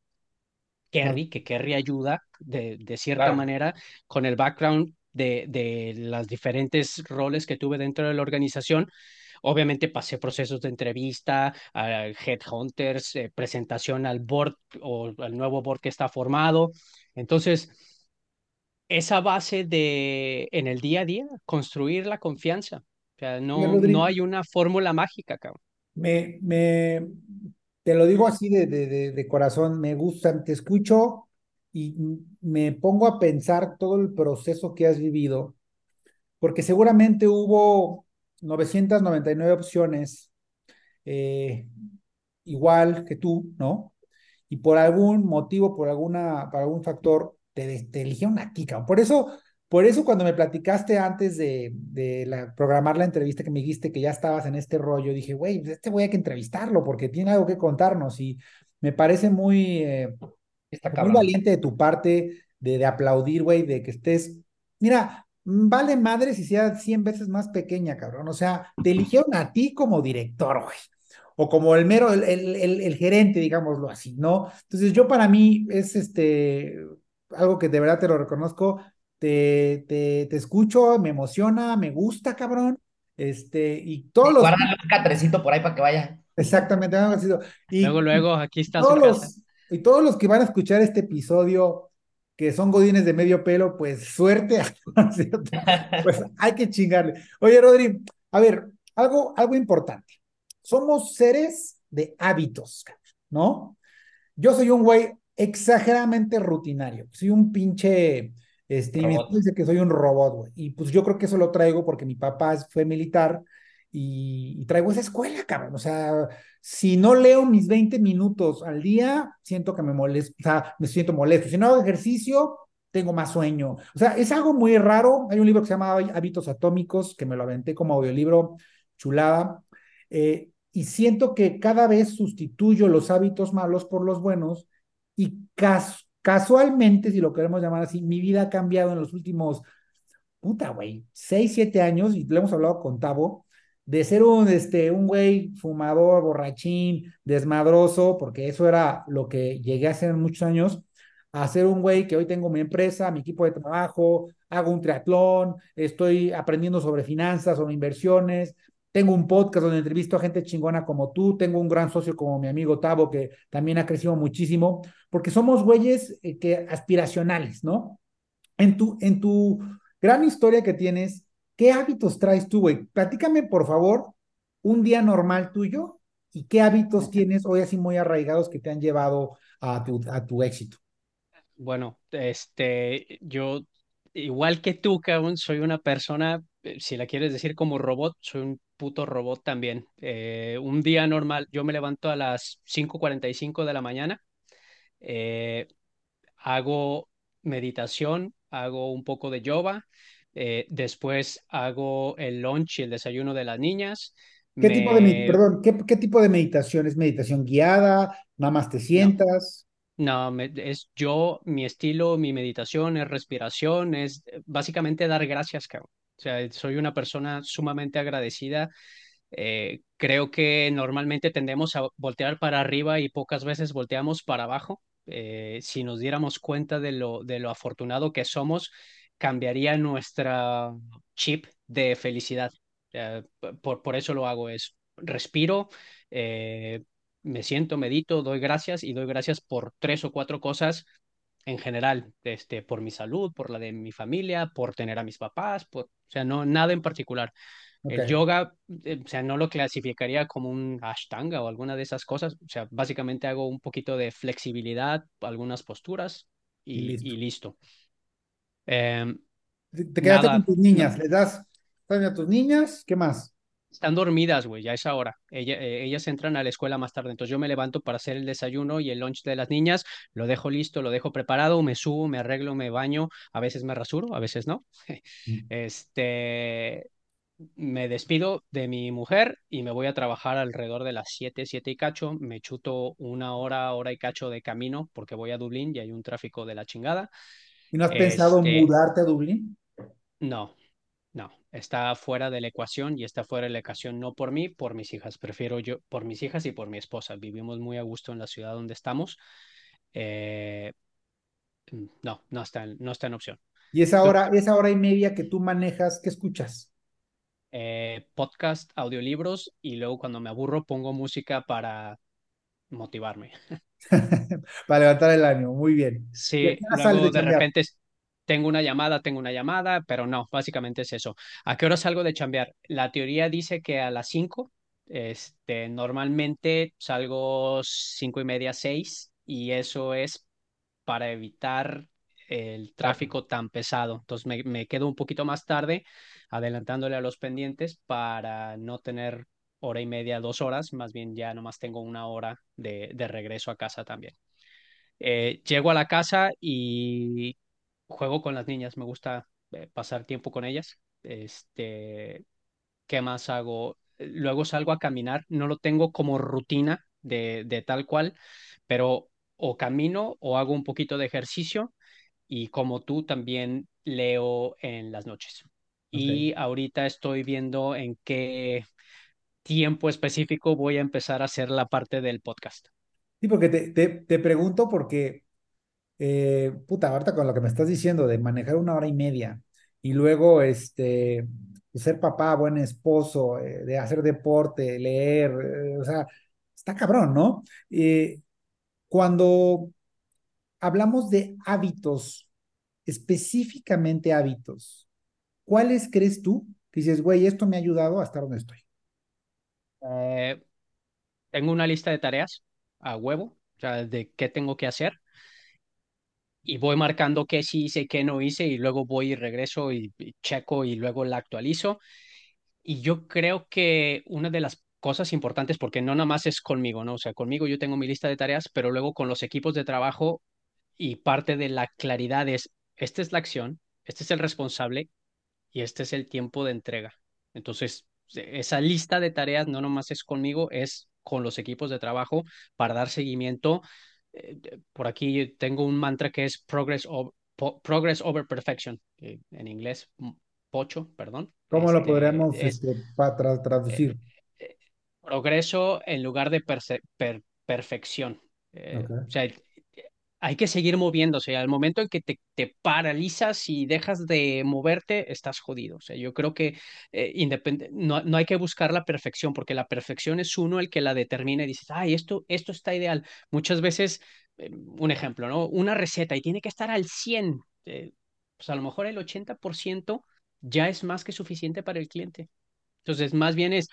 Kerry, que Kerry ayuda de, de cierta Claro. manera con el background de, de los diferentes roles que tuve dentro de la organización. Obviamente pasé procesos de entrevista, a headhunters, eh, presentación al board o al nuevo board que está formado. Entonces, esa base de en el día a día, construir la confianza. O sea, no, no hay una fórmula mágica, cabrón. me, me, te lo digo así de, de, de, de corazón, me gusta, te escucho y me pongo a pensar todo el proceso que has vivido, porque seguramente hubo 999 opciones eh, igual que tú, ¿no? Y por algún motivo, por alguna, por algún factor, te, te eligieron a ti. Por eso, por eso cuando me platicaste antes de, de la, programar la entrevista que me dijiste que ya estabas en este rollo, dije, güey, pues este voy a que entrevistarlo porque tiene algo que contarnos y me parece muy, eh, muy valiente de tu parte de, de aplaudir, güey, de que estés, mira, vale madre si sea 100 veces más pequeña, cabrón. O sea, te eligieron a ti como director, güey. O como el mero, el, el, el, el gerente, digámoslo así, ¿no? Entonces yo para mí es este, algo que de verdad te lo reconozco, te, te, te escucho, me emociona, me gusta, cabrón. Este, y todos los, guárdale un catrecito por ahí para que vaya. exactamente, Luego, y, y luego, aquí está su todos casa. los, y todos los que van a escuchar este episodio que son godines de medio pelo, pues suerte, pues hay que chingarle. Oye, Rodri, a ver, algo, algo importante. Somos seres de hábitos, ¿no? Yo soy un güey exageradamente rutinario, soy un pinche, este, y dice que soy un robot, güey. Y pues yo creo que eso lo traigo porque mi papá fue militar y, traigo esa escuela, cabrón. O sea, si no leo mis 20 minutos al día, siento que me molesto, o sea, me siento molesto. Si no hago ejercicio, tengo más sueño. O sea, es algo muy raro. Hay un libro que se llama Hábitos Atómicos, que me lo aventé como audiolibro, chulada. Eh, y siento que cada vez sustituyo los hábitos malos por los buenos y casualmente, si lo queremos llamar así, mi vida ha cambiado en los últimos, puta, güey, seis, siete años, y lo hemos hablado con Tavo, de ser un, este, un güey fumador, borrachín, desmadroso, porque eso era lo que llegué a hacer muchos años, a ser un güey que hoy tengo mi empresa, mi equipo de trabajo, hago un triatlón, estoy aprendiendo sobre finanzas, sobre inversiones, tengo un podcast donde entrevisto a gente chingona como tú, tengo un gran socio como mi amigo Tavo, que también ha crecido muchísimo, porque somos güeyes eh, que, aspiracionales, ¿no? En tu, en tu gran historia que tienes, ¿Qué hábitos traes tú, güey? Platícame, por favor, un día normal tuyo y qué hábitos tienes hoy así muy arraigados que te han llevado a tu, a tu éxito. Bueno, este, yo, igual que tú, cabrón, soy una persona, eh, si la quieres decir como robot, soy un puto robot también. Eh, un día normal, yo me levanto a las 5.45 de la mañana, eh, hago meditación, hago un poco de yoga, eh, después hago el lunch y el desayuno de las niñas. ¿Qué tipo de, perdón, ¿qué, tipo de meditación? ¿Es meditación guiada? ¿Nada más te sientas? No, es yo, mi estilo, mi meditación es respiración, es eh, básicamente dar gracias, cabrón. O sea, soy una persona sumamente agradecida. Eh, creo que normalmente tendemos a voltear para arriba y pocas veces volteamos para abajo. si nos diéramos cuenta de lo, de lo afortunado que somos, cambiaría nuestra chip de felicidad. por, por, eso lo hago, es respiro, eh, me siento, medito, doy gracias y doy gracias por tres o cuatro cosas en general, este, por mi salud, por la de mi familia, por tener a mis papás, por, o sea, no, nada en particular. El yoga, eh, o sea, no lo clasificaría como un ashtanga o alguna de esas cosas. O sea, básicamente hago un poquito de flexibilidad, algunas posturas y, Y listo. Em, te quedaste con tus niñas, ¿le das a tus niñas? ¿Qué más? Están dormidas, güey, ya es ahora. Ella, eh, ellas entran a la escuela más tarde. Entonces yo me levanto para hacer el desayuno y el lunch de las niñas, lo dejo listo, lo dejo preparado, me subo, me arreglo, me baño, a veces me rasuro, a veces no. Mm. Este, me despido de mi mujer y me voy a trabajar alrededor de las 7, 7 y cacho. Me chuto una hora, hora y cacho de camino porque voy a Dublín y hay un tráfico de la chingada. ¿Y no has pensado este, mudarte a Dublín? No, no, está fuera de la ecuación y está fuera de la ecuación no por mí, por mis hijas. Prefiero yo, por mis hijas y por mi esposa. Vivimos muy a gusto en la ciudad donde estamos. Eh, no, no está, no está en opción. ¿Y esa hora, esa hora y media que tú manejas, qué escuchas? Eh, podcast, audiolibros y luego cuando me aburro pongo música para motivarme. Para levantar el ánimo, muy bien. Sí, luego de, repente tengo una llamada, tengo una llamada, pero no, básicamente es eso. ¿A qué hora salgo de chambear? La teoría dice que a las 5, este, normalmente salgo cinco y media, 6, y eso es para evitar el tráfico tan pesado. Entonces me, me quedo un poquito más tarde adelantándole a los pendientes para no tener hora y media, dos horas, más bien ya nomás tengo una hora de, de regreso a casa también. Eh, llego a la casa y juego con las niñas, me gusta eh, pasar tiempo con ellas. Este, ¿qué más hago? Luego salgo a caminar, no lo tengo como rutina de, de tal cual, pero o camino o hago un poquito de ejercicio y como tú también leo en las noches. Y ahorita estoy viendo en qué tiempo específico voy a empezar a hacer la parte del podcast. Sí, porque te, te, te pregunto porque, eh, puta, ahorita con lo que me estás diciendo de manejar una hora y media y luego este, ser papá, buen esposo, eh, de hacer deporte, leer, eh, o sea, está cabrón, ¿no? cuando hablamos de hábitos específicamente hábitos, ¿cuáles crees tú que dices, güey, esto me ha ayudado a estar donde estoy? Eh, tengo una lista de tareas a huevo, o sea, de qué tengo que hacer. Y voy marcando qué sí hice, qué no hice, y luego voy y regreso y, y checo y luego la actualizo. Y yo creo que una de las cosas importantes, porque no nada más es conmigo, ¿no? O sea, conmigo yo tengo mi lista de tareas, pero luego con los equipos de trabajo y parte de la claridad es, esta es la acción, este es el responsable y este es el tiempo de entrega. Entonces, esa lista de tareas no nomás es conmigo, es con los equipos de trabajo para dar seguimiento. Eh, por aquí tengo un mantra que es progress, over, progress over perfection, eh, en inglés, pocho, perdón. ¿Cómo lo este, podríamos este, para traducir? Eh, progreso en lugar de per perfección. O sea, hay que seguir moviéndose. Al momento en que te, te, paralizas y dejas de moverte, estás jodido. O sea, yo creo que eh, no, no, hay que buscar la perfección, porque la perfección es uno el que la determina y dices, ay, esto, esto está ideal. Muchas veces, eh, un ejemplo, ¿no? Una receta y tiene que estar al 100. Eh, pues a lo mejor el 80% ya es más que suficiente para el cliente. Entonces, más bien es,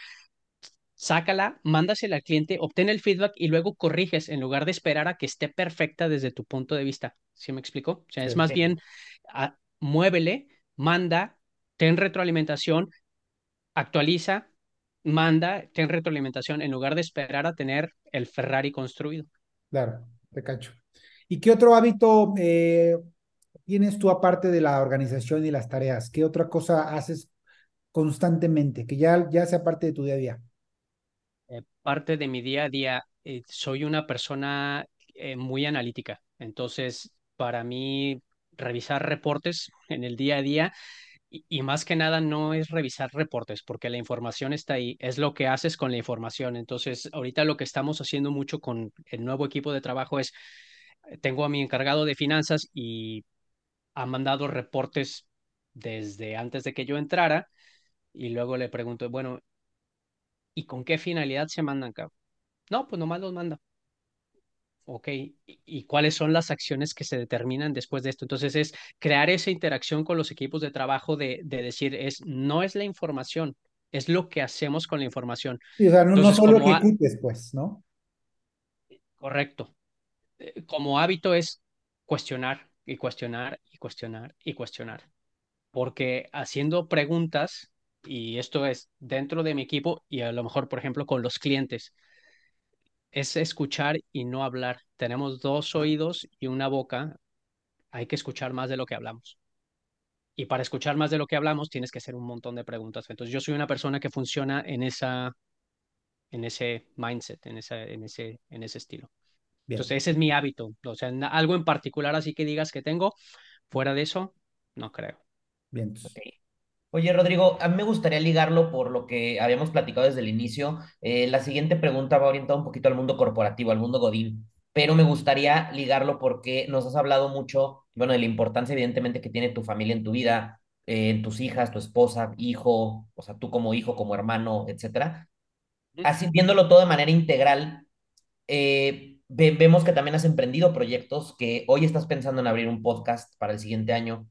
sácala, mándasela al cliente, obtén el feedback y luego corriges en lugar de esperar a que esté perfecta desde tu punto de vista. ¿Sí me explico? O sea, es más bien muévele, manda, ten retroalimentación, actualiza, manda, ten retroalimentación en lugar de esperar a tener el Ferrari construido. Claro, te cacho. ¿Y qué otro hábito eh, tienes tú aparte de la organización y las tareas? ¿Qué otra cosa haces constantemente que ya, ya sea parte de tu día a día? Eh, parte de mi día a día, eh, soy una persona eh, muy analítica. Entonces, para mí, revisar reportes en el día a día y, más que nada no es revisar reportes, porque la información está ahí, es lo que haces con la información. Entonces, ahorita lo que estamos haciendo mucho con el nuevo equipo de trabajo es, tengo a mi encargado de finanzas y ha mandado reportes desde antes de que yo entrara y luego le pregunto, bueno, ¿Y con qué finalidad se mandan, cabrón? No, pues nomás los manda. Ok, ¿y cuáles son las acciones que se determinan después de esto? Entonces es crear esa interacción con los equipos de trabajo de, de decir, es, no es la información, es lo que hacemos con la información. Sí, o sea, no, solo ejecutes, pues, ¿no? Correcto. Eh, como hábito es cuestionar y cuestionar y cuestionar y cuestionar. Porque haciendo preguntas y esto es dentro de mi equipo y a lo mejor, por ejemplo, con los clientes, es escuchar y no hablar. Tenemos dos oídos y una boca, hay que escuchar más de lo que hablamos. Y para escuchar más de lo que hablamos, tienes que hacer un montón de preguntas. Entonces, yo soy una persona que funciona en, esa, en ese mindset, en, esa, en, ese, en ese estilo. Entonces, ese es mi hábito. O sea, algo en particular así que digas que tengo, fuera de eso, no creo. Bien. Oye, Rodrigo, a mí me gustaría ligarlo por lo que habíamos platicado desde el inicio. Eh, la siguiente pregunta va orientada un poquito al mundo corporativo, al mundo Godín, pero me gustaría ligarlo porque nos has hablado mucho, bueno, de la importancia evidentemente que tiene tu familia en tu vida, eh, en tus hijas, tu esposa, hijo, o sea, tú como hijo, como hermano, etcétera. Así viéndolo todo de manera integral, eh, vemos que también has emprendido proyectos, que hoy estás pensando en abrir un podcast para el siguiente año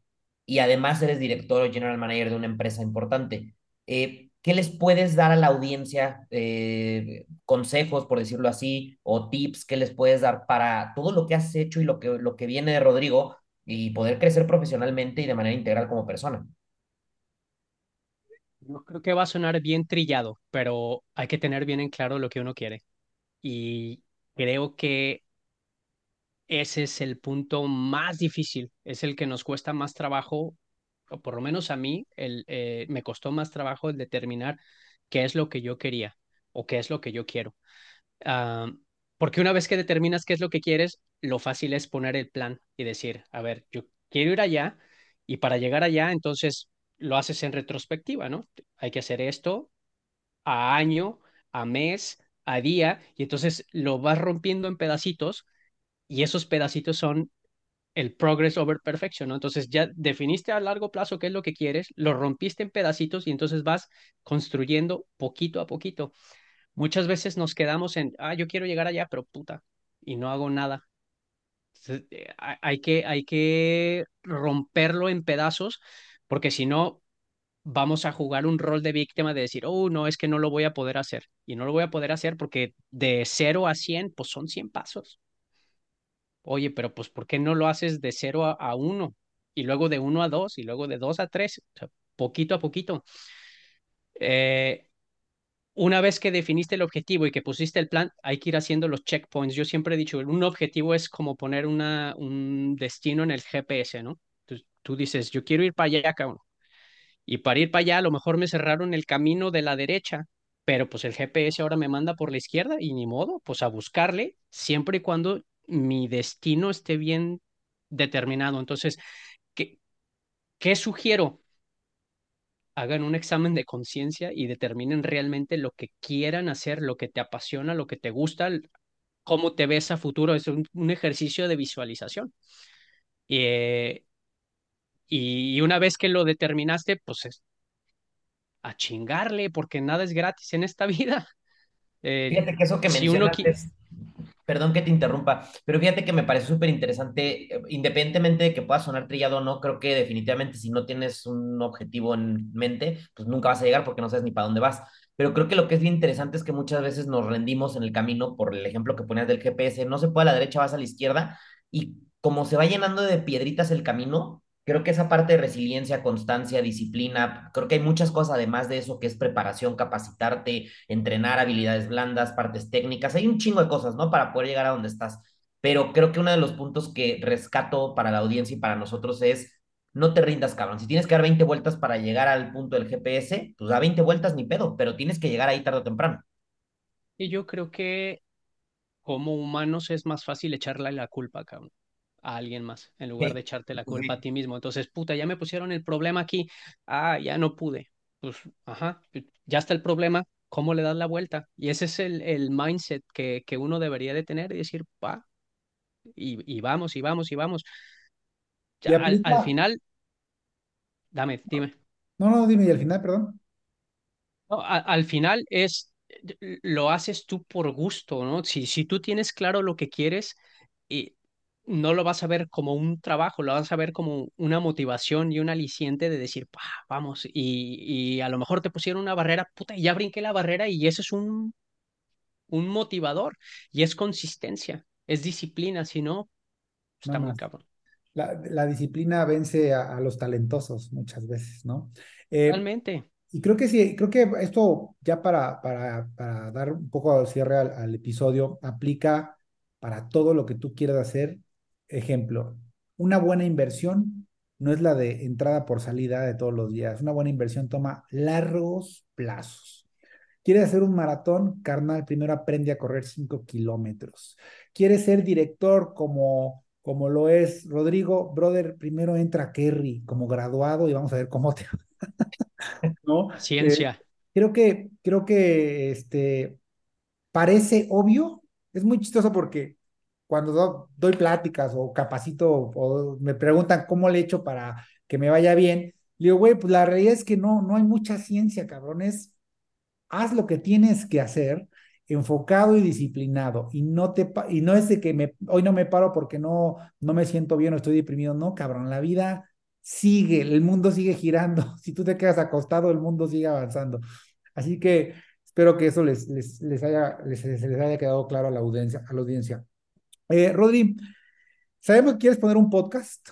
y además eres director o general manager de una empresa importante. Eh, ¿Qué les puedes dar a la audiencia? Eh, consejos, por decirlo así, o tips que les puedes dar para todo lo que has hecho y lo que, lo que viene de Rodrigo y poder crecer profesionalmente y de manera integral como persona. Yo creo que va a sonar bien trillado, pero hay que tener bien en claro lo que uno quiere. Y creo que ese es el punto más difícil, es el que nos cuesta más trabajo, o por lo menos a mí, el, eh, me costó más trabajo el determinar qué es lo que yo quería o qué es lo que yo quiero. Ah, porque una vez que determinas qué es lo que quieres, lo fácil es poner el plan y decir, a ver, yo quiero ir allá y para llegar allá, entonces lo haces en retrospectiva, ¿no? Hay que hacer esto a año, a mes, a día, y entonces lo vas rompiendo en pedacitos y esos pedacitos son el progress over perfection, ¿no? Entonces ya definiste a largo plazo qué es lo que quieres, lo rompiste en pedacitos y entonces vas construyendo poquito a poquito. Muchas veces nos quedamos en, ah, yo quiero llegar allá, pero puta, y no hago nada. Eh, hay que, hay que romperlo en pedazos, porque si no, vamos a jugar un rol de víctima de decir, oh, no, es que no lo voy a poder hacer. Y no lo voy a poder hacer porque de 0 a 100, pues son 100 pasos. Oye, pero pues ¿por qué no lo haces de 0 a 1? Y luego de 1 a 2 y luego de 2 a 3, o sea, poquito a poquito. Eh, una vez que definiste el objetivo y que pusiste el plan, hay que ir haciendo los checkpoints. Yo siempre he dicho, un objetivo es como poner una, un destino en el GPS, ¿no? Tú dices, yo quiero ir para allá, cabrón. Y para ir para allá, a lo mejor me cerraron el camino de la derecha, pero pues el GPS ahora me manda por la izquierda y ni modo, pues a buscarle, siempre y cuando mi destino esté bien determinado. Entonces, ¿qué, qué sugiero? hagan un examen de conciencia y determinen realmente lo que quieran hacer, lo que te apasiona, lo que te gusta, cómo te ves a futuro. Es un, ejercicio de visualización. Eh, y una vez que lo determinaste, pues es a chingarle, porque nada es gratis en esta vida. Eh, fíjate que eso que si mencionaste, Perdón que te interrumpa, pero fíjate que me parece súper interesante, eh, independientemente de que pueda sonar trillado o no, creo que definitivamente si no tienes un objetivo en mente, pues nunca vas a llegar porque no sabes ni para dónde vas. Pero creo que lo que es bien interesante es que muchas veces nos rendimos en el camino, por el ejemplo que ponías del GPS, no se puede a la derecha, vas a la izquierda, y como se va llenando de piedritas el camino, Creo que esa parte de resiliencia, constancia, disciplina, creo que hay muchas cosas además de eso que es preparación, capacitarte, entrenar habilidades blandas, partes técnicas, hay un chingo de cosas, ¿no? Para poder llegar a donde estás. Pero creo que uno de los puntos que rescato para la audiencia y para nosotros es, no te rindas, cabrón. Si tienes que dar 20 vueltas para llegar al punto del GPS, pues da 20 vueltas ni pedo, pero tienes que llegar ahí tarde o temprano. Y yo creo que como humanos es más fácil echarle la culpa, cabrón a alguien más en lugar de echarte la culpa a ti mismo. Entonces, puta, ya me pusieron el problema aquí. Ah, ya no pude. Pues, ajá, ya está el problema. ¿Cómo le das la vuelta? Y ese es el, el mindset que, que uno debería de tener y decir, pa, y, y vamos, y vamos, y vamos. al, al, final, dame, dime. No, no, dime, y al final, perdón. No, al final es, lo haces tú por gusto, ¿no? Si, si tú tienes claro lo que quieres, y no lo vas a ver como un trabajo, lo vas a ver como una motivación y un aliciente de decir, vamos, y, a lo mejor te pusieron una barrera, puta, y ya brinqué la barrera y ese es un, un motivador y es consistencia, es disciplina, si no, está muy cabrón. La, disciplina vence a, los talentosos muchas veces, ¿no? Eh, Realmente. Y creo que sí, creo que esto ya para, para, para dar un poco de cierre al episodio, aplica para todo lo que tú quieras hacer Ejemplo, una buena inversión no es la de entrada por salida de todos los días. Una buena inversión toma largos plazos. ¿Quieres hacer un maratón? Carnal, primero aprende a correr 5 kilómetros. ¿Quieres ser director como, como lo es Rodrigo? Brother, primero entra Kerry como graduado y vamos a ver cómo te... ¿No? Ciencia. Eh, creo que, creo que este, parece obvio. Es muy chistoso porque cuando doy pláticas o capacito o me preguntan cómo le he hecho para que me vaya bien, le digo, güey, pues la realidad es que no, no hay mucha ciencia, cabrones. Haz lo que tienes que hacer, enfocado y disciplinado. Y no, te, y no es de que me, hoy no me paro porque no, no me siento bien o estoy deprimido. No, cabrón, la vida sigue, el mundo sigue girando. Si tú te quedas acostado, el mundo sigue avanzando. Así que espero que eso les, les, les haya, les, les haya quedado claro a la audiencia. A la audiencia. Eh, Rodri, sabemos que quieres poner un podcast.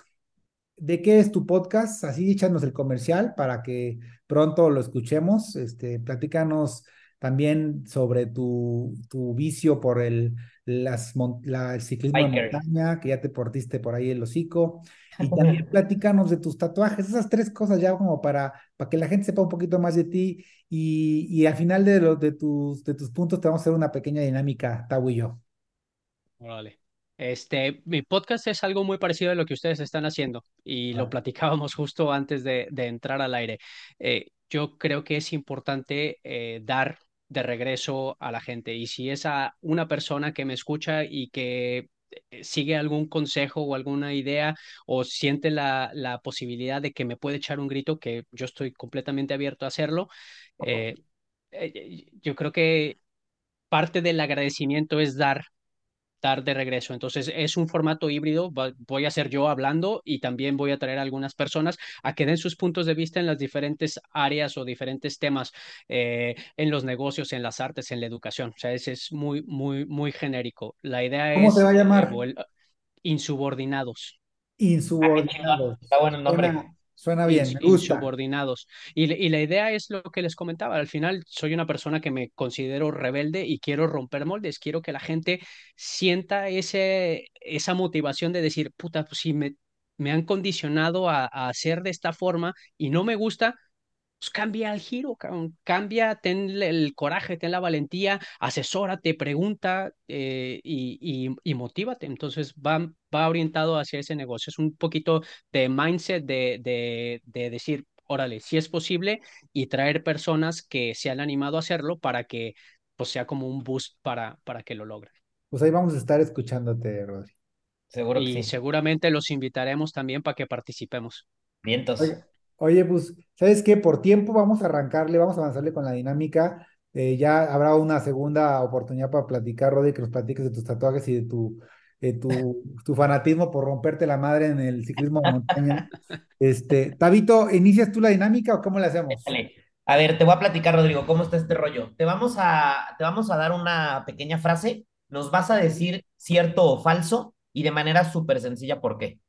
¿De qué es tu podcast? Así échanos el comercial para que pronto lo escuchemos. Este, platícanos también sobre tu, tu vicio por el, las, la, el ciclismo de montaña, que ya te portiste por ahí el hocico. Y también platícanos de tus tatuajes, esas tres cosas ya como para, para que la gente sepa un poquito más de ti. Y, y al final de, de, tus, de tus puntos te vamos a hacer una pequeña dinámica, Tau y yo. Vale. Este, mi podcast es algo muy parecido a lo que ustedes están haciendo y lo platicábamos justo antes de, entrar al aire. Eh, yo creo que es importante eh, dar de regreso a la gente y si es a una persona que me escucha y que eh, sigue algún consejo o alguna idea o siente la, la posibilidad de que me puede echar un grito, que yo estoy completamente abierto a hacerlo, yo creo que parte del agradecimiento es dar estar de regreso. Entonces es un formato híbrido, voy a ser yo hablando y también voy a traer a algunas personas a que den sus puntos de vista en las diferentes áreas o diferentes temas eh, en los negocios, en las artes, en la educación. O sea, ese es muy, muy, muy genérico. La idea es... ¿Cómo se va a llamar? insubordinados. Insubordinados. Está bueno el nombre. Suena bien, me gusta. Subordinados. Y, y, la idea es lo que les comentaba. Al final, soy una persona que me considero rebelde y quiero romper moldes. Quiero que la gente sienta ese, esa motivación de decir, puta, pues si me, me han condicionado a, a hacer de esta forma y no me gusta, pues cambia el giro, cambia, ten el coraje, ten la valentía, asesórate, pregunta eh, y, y, y, motívate. Entonces va, va orientado hacia ese negocio. Es un poquito de mindset de, de, de decir, órale, si es posible y traer personas que se han animado a hacerlo para que pues, sea como un boost para, para que lo logren. Pues ahí vamos a estar escuchándote, Rodri. Seguro y seguramente los invitaremos también para que participemos. Vientos. Oye, pues, ¿sabes qué? Por tiempo vamos a arrancarle, vamos a avanzarle con la dinámica. Eh, ya habrá una segunda oportunidad para platicar, Rodri, que nos platiques de tus tatuajes y de tu, tu, tu, fanatismo por romperte la madre en el ciclismo de montaña. Este, Tabito, ¿inicias tú la dinámica o cómo le hacemos? A ver, te voy a platicar, Rodrigo, cómo está este rollo. Te vamos a, te vamos a dar una pequeña frase, nos vas a decir cierto o falso y de manera súper sencilla por qué.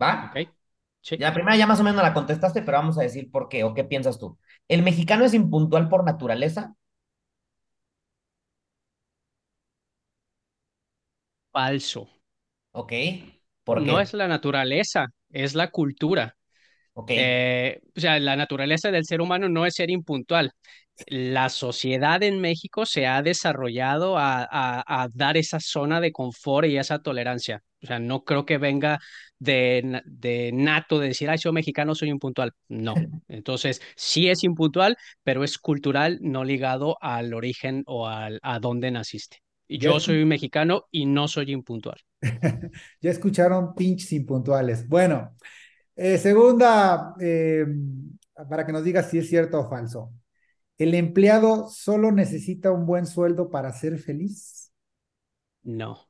¿Va? Ok. La primera ya más o menos la contestaste, pero vamos a decir por qué o qué piensas tú. ¿El mexicano es impuntual por naturaleza? Falso. Ok. ¿Por qué? No es la naturaleza, es la cultura. Eh, o sea, la naturaleza del ser humano no es ser impuntual. La sociedad en México se ha desarrollado a, a dar esa zona de confort y esa tolerancia. O sea, no creo que venga de, de nato de decir, ay, soy mexicano, soy impuntual. No. Entonces, sí es impuntual, pero es cultural, no ligado al origen o al, a dónde naciste. Yo soy mexicano y no soy impuntual. ya escucharon pinches impuntuales. Bueno, eh, segunda, eh, para que nos digas si es cierto o falso. ¿El empleado solo necesita un buen sueldo para ser feliz? No.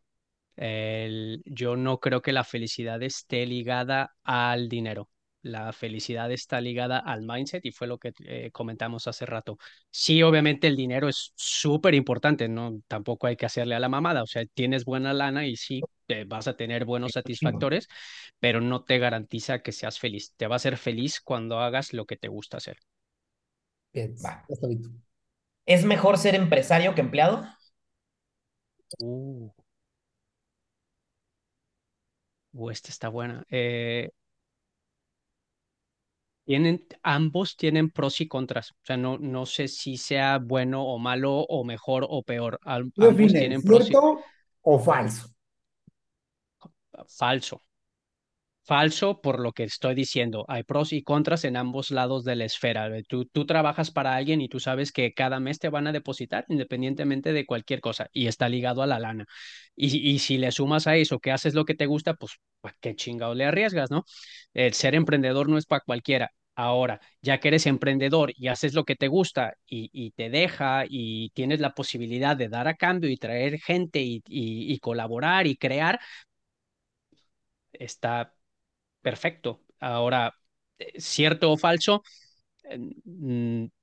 Yo no creo que la felicidad esté ligada al dinero. La felicidad está ligada al mindset y fue lo que eh, comentamos hace rato. Sí, obviamente el dinero es súper importante, no tampoco hay que hacerle a la mamada, o sea, tienes buena lana y sí te vas a tener buenos satisfactores, pero no te garantiza que seas feliz. Te va a hacer feliz cuando hagas lo que te gusta hacer. Bien, va. ¿Es mejor ser empresario que empleado? Uh. Uh, esta está buena. Eh, tienen, ambos tienen pros y contras. O sea, no, no sé si sea bueno o malo o mejor o peor. ambos tienen pros ¿Cierto o falso? Falso. Falso por lo que estoy diciendo. Hay pros y contras en ambos lados de la esfera. Tú, tú trabajas para alguien y tú sabes que cada mes te van a depositar independientemente de cualquier cosa y está ligado a la lana. Y, y si le sumas a eso que haces lo que te gusta, pues, pues qué chingado le arriesgas, ¿no? El ser emprendedor no es para cualquiera. Ahora, ya que eres emprendedor y haces lo que te gusta y, y, te deja y tienes la posibilidad de dar a cambio y traer gente y, y, y colaborar y crear, está perfecto. Ahora, eh, cierto o falso, eh,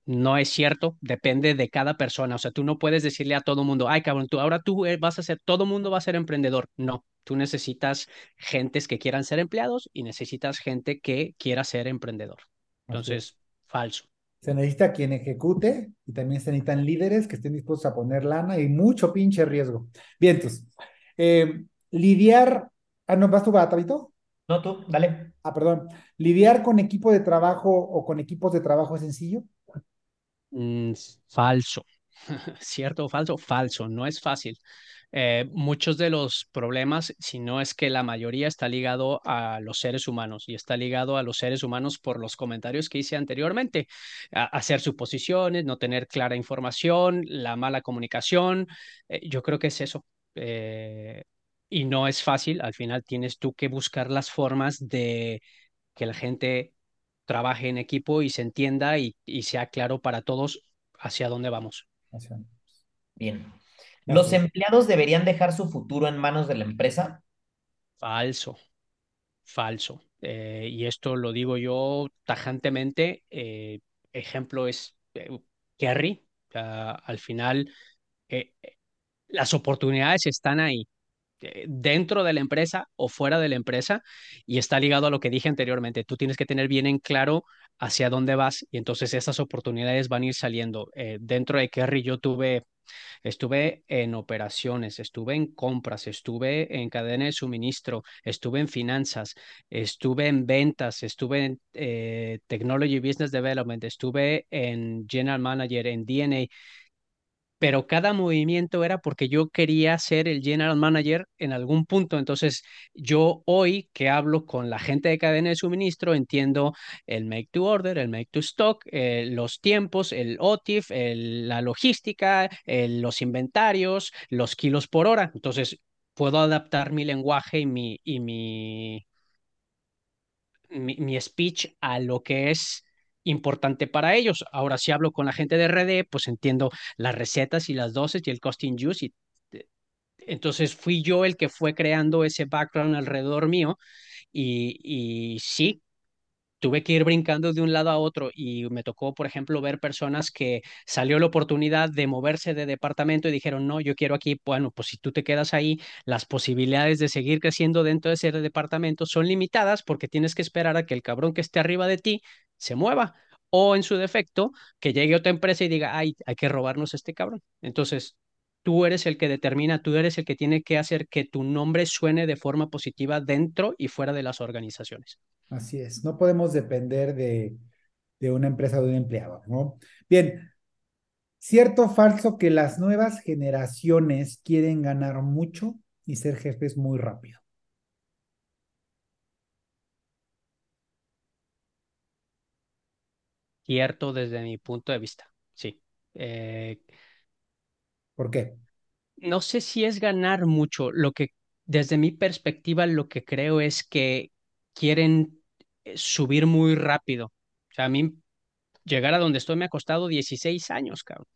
no es cierto, depende de cada persona. O sea, tú no puedes decirle a todo mundo, ay, cabrón, tú ahora tú eh, vas a ser, todo mundo va a ser emprendedor. No, tú necesitas gentes que quieran ser empleados y necesitas gente que quiera ser emprendedor. Entonces, falso. Se necesita quien ejecute y también se necesitan líderes que estén dispuestos a poner lana y mucho pinche riesgo. Bien, entonces, lidiar. Ah, no, ¿vas tú, Tabito? No, tú, dale. Ah, perdón. ¿Lidiar con equipo de trabajo o con equipos de trabajo es sencillo? Mm, falso. ¿Cierto o falso? Falso. No es fácil. Eh, muchos de los problemas, si no es que la mayoría está ligado a los seres humanos y está ligado a los seres humanos por los comentarios que hice anteriormente, hacer suposiciones, no tener clara información, la mala comunicación, eh, yo creo que es eso. Eh, y no es fácil, al final tienes tú que buscar las formas de que la gente trabaje en equipo y se entienda y, sea claro para todos hacia dónde vamos. Bien. ¿Los empleados deberían dejar su futuro en manos de la empresa? Falso, falso. Eh, y esto lo digo yo tajantemente. Eh, ejemplo es eh, Kerry. al final, las oportunidades están ahí dentro de la empresa o fuera de la empresa y está ligado a lo que dije anteriormente. Tú tienes que tener bien en claro hacia dónde vas y entonces esas oportunidades van a ir saliendo. dentro de Kerry yo tuve Estuve en operaciones, estuve en compras, estuve en cadena de suministro, estuve en finanzas, estuve en ventas, estuve en eh, Technology Business Development, estuve en General Manager, en DNA pero cada movimiento era porque yo quería ser el general manager en algún punto. Entonces, yo hoy que hablo con la gente de cadena de suministro, entiendo el make to order, el make to stock, eh, los tiempos, el OTIF, la logística, los inventarios, los kilos por hora. Entonces, puedo adaptar mi lenguaje y mi, y mi, mi speech a lo que es importante para ellos. Ahora si hablo con la gente de RD, pues entiendo las recetas y las dosis y el costing juice. Y, eh, entonces fui yo el que fue creando ese background alrededor mío y, y sí, tuve que ir brincando de un lado a otro y me tocó, por ejemplo, ver personas que salió la oportunidad de moverse de departamento y dijeron, no, yo quiero aquí, bueno, pues si tú te quedas ahí, las posibilidades de seguir creciendo dentro de ese departamento son limitadas porque tienes que esperar a que el cabrón que esté arriba de ti se mueva o en su defecto, que llegue otra empresa y diga, ay, hay que robarnos este cabrón. Entonces, tú eres el que determina, tú eres el que tiene que hacer que tu nombre suene de forma positiva dentro y fuera de las organizaciones. Así es, no podemos depender de, de una empresa o de un empleado, ¿no? Bien, ¿cierto o falso que las nuevas generaciones quieren ganar mucho y ser jefes muy rápido? Cierto desde mi punto de vista, sí. Eh, ¿Por qué? No sé si es ganar mucho, lo que desde mi perspectiva lo que creo es que quieren eh, subir muy rápido. O sea, a mí llegar a donde estoy me ha costado 16 años, cabrón.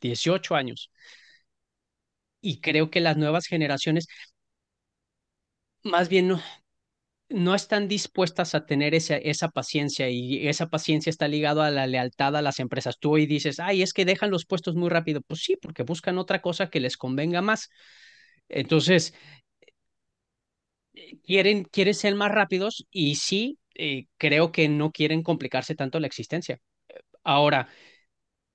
18 años. Y creo que las nuevas generaciones, más bien no, no están dispuestas a tener esa, esa paciencia y esa paciencia está ligada a la lealtad a las empresas. Tú hoy dices, ay, es que dejan los puestos muy rápido. Pues sí, porque buscan otra cosa que les convenga más. Entonces, quieren, quieren ser más rápidos y sí, eh, creo que no quieren complicarse tanto la existencia. Ahora,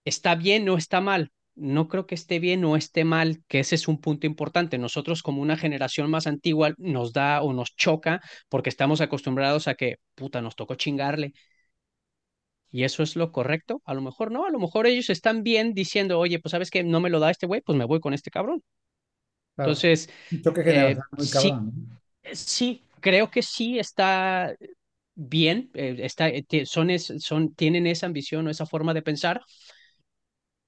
¿está bien o está mal? No creo que esté bien o esté mal, que ese es un punto importante. Nosotros como una generación más antigua nos da o nos choca porque estamos acostumbrados a que, puta, nos tocó chingarle. ¿Y eso es lo correcto? A lo mejor no, a lo mejor ellos están bien diciendo, oye, pues sabes que no me lo da este güey, pues me voy con este cabrón. Entonces, eh, muy cabrón, Sí, creo que sí está bien, eh, está, eh, son, son, tienen esa ambición o esa forma de pensar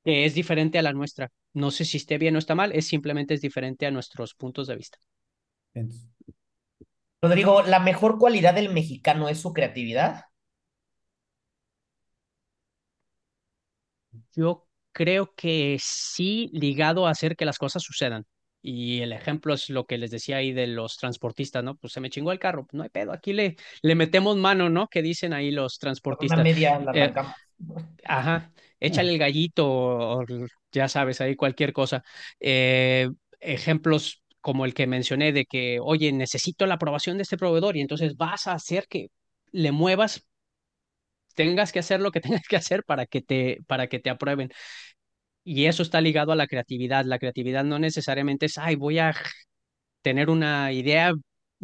es diferente a la nuestra. No sé si esté bien o está mal, es simplemente es diferente a nuestros puntos de vista. Rodrigo, ¿la mejor cualidad del mexicano es su creatividad? Yo creo que sí, ligado a hacer que las cosas sucedan. Y el ejemplo es lo que les decía ahí de los transportistas, ¿no? Pues se me chingó el carro, pues no hay pedo, aquí le, le metemos mano, ¿no? Que dicen ahí los transportistas. Una media la eh, ajá, échale el gallito, ya sabes, ahí cualquier cosa. Eh, ejemplos como el que mencioné de que, oye, necesito la aprobación de este proveedor y entonces vas a hacer que le muevas tengas que hacer lo que tengas que hacer para que te, para que te aprueben. Y eso está ligado a la creatividad. La creatividad no necesariamente es, ay, voy a tener una idea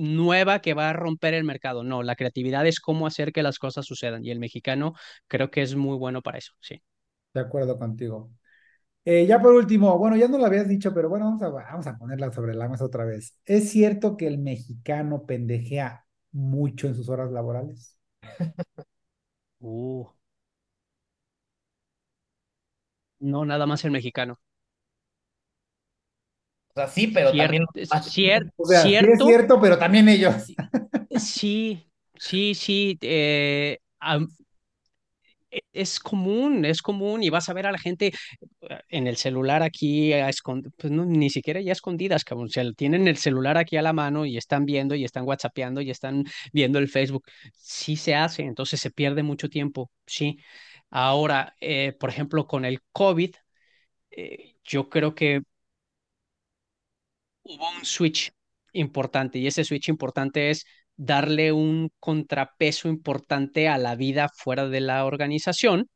nueva que va a romper el mercado. No, la creatividad es cómo hacer que las cosas sucedan. Y el mexicano creo que es muy bueno para eso, sí. De acuerdo contigo. Eh, ya por último, bueno, ya no lo habías dicho, pero bueno, vamos a, vamos a ponerla sobre la mesa otra vez. ¿Es cierto que el mexicano pendejea mucho en sus horas laborales? uh. No, nada más el mexicano. O sea, sí, pero también. cierto, Sí es cierto, pero también ellos. Sí, sí, sí. Eh, e, es común, es común y vas a ver a la gente eh, en el celular aquí a pues no, ni siquiera ya escondidas, cabrón. O sea, tienen el celular aquí a la mano y están viendo y están whatsappeando y están viendo el Facebook. Sí se hace, entonces se pierde mucho tiempo, sí. Ahora, eh, por ejemplo, con el COVID, eh, yo creo que hubo un switch importante y ese switch importante es darle un contrapeso importante a la vida fuera de la organización.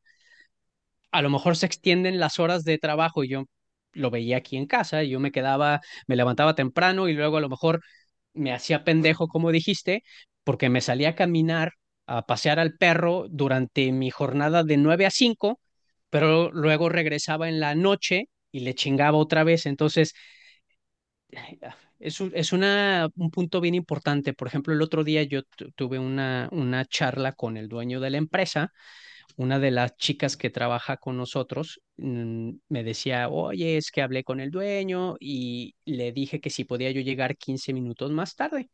A lo mejor se extienden las horas de trabajo y yo lo veía aquí en casa, yo me quedaba, me levantaba temprano y luego a lo mejor me hacía pendejo, como dijiste, porque me salía a caminar, a pasear al perro durante mi jornada de 9 a 5, pero luego regresaba en la noche y le chingaba otra vez. Entonces, es, un, es una, un punto bien importante. Por ejemplo, el otro día yo tuve una, una charla con el dueño de la empresa. Una de las chicas que trabaja con nosotros mm, me decía, oye, es que hablé con el dueño y le dije que si podía yo llegar 15 minutos más tarde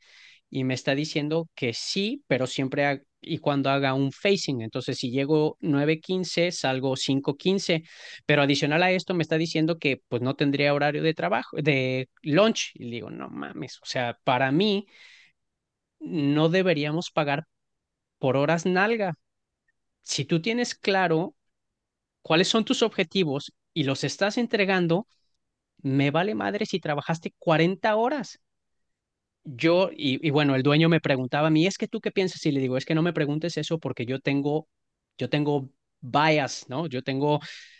y me está diciendo que sí, pero siempre y cuando haga un facing. Entonces, si llego 9.15, salgo 5.15, pero adicional a esto me está diciendo que pues no tendría horario de trabajo, de lunch. Y digo, no mames, o sea, para mí no deberíamos pagar por horas nalga. Si tú tienes claro cuáles son tus objetivos y los estás entregando, me vale madre si trabajaste 40 horas yo, y, bueno, el dueño me preguntaba a mí, es que tú qué piensas? Y le digo, es que no me preguntes eso porque yo tengo, yo tengo bias, ¿no? Yo tengo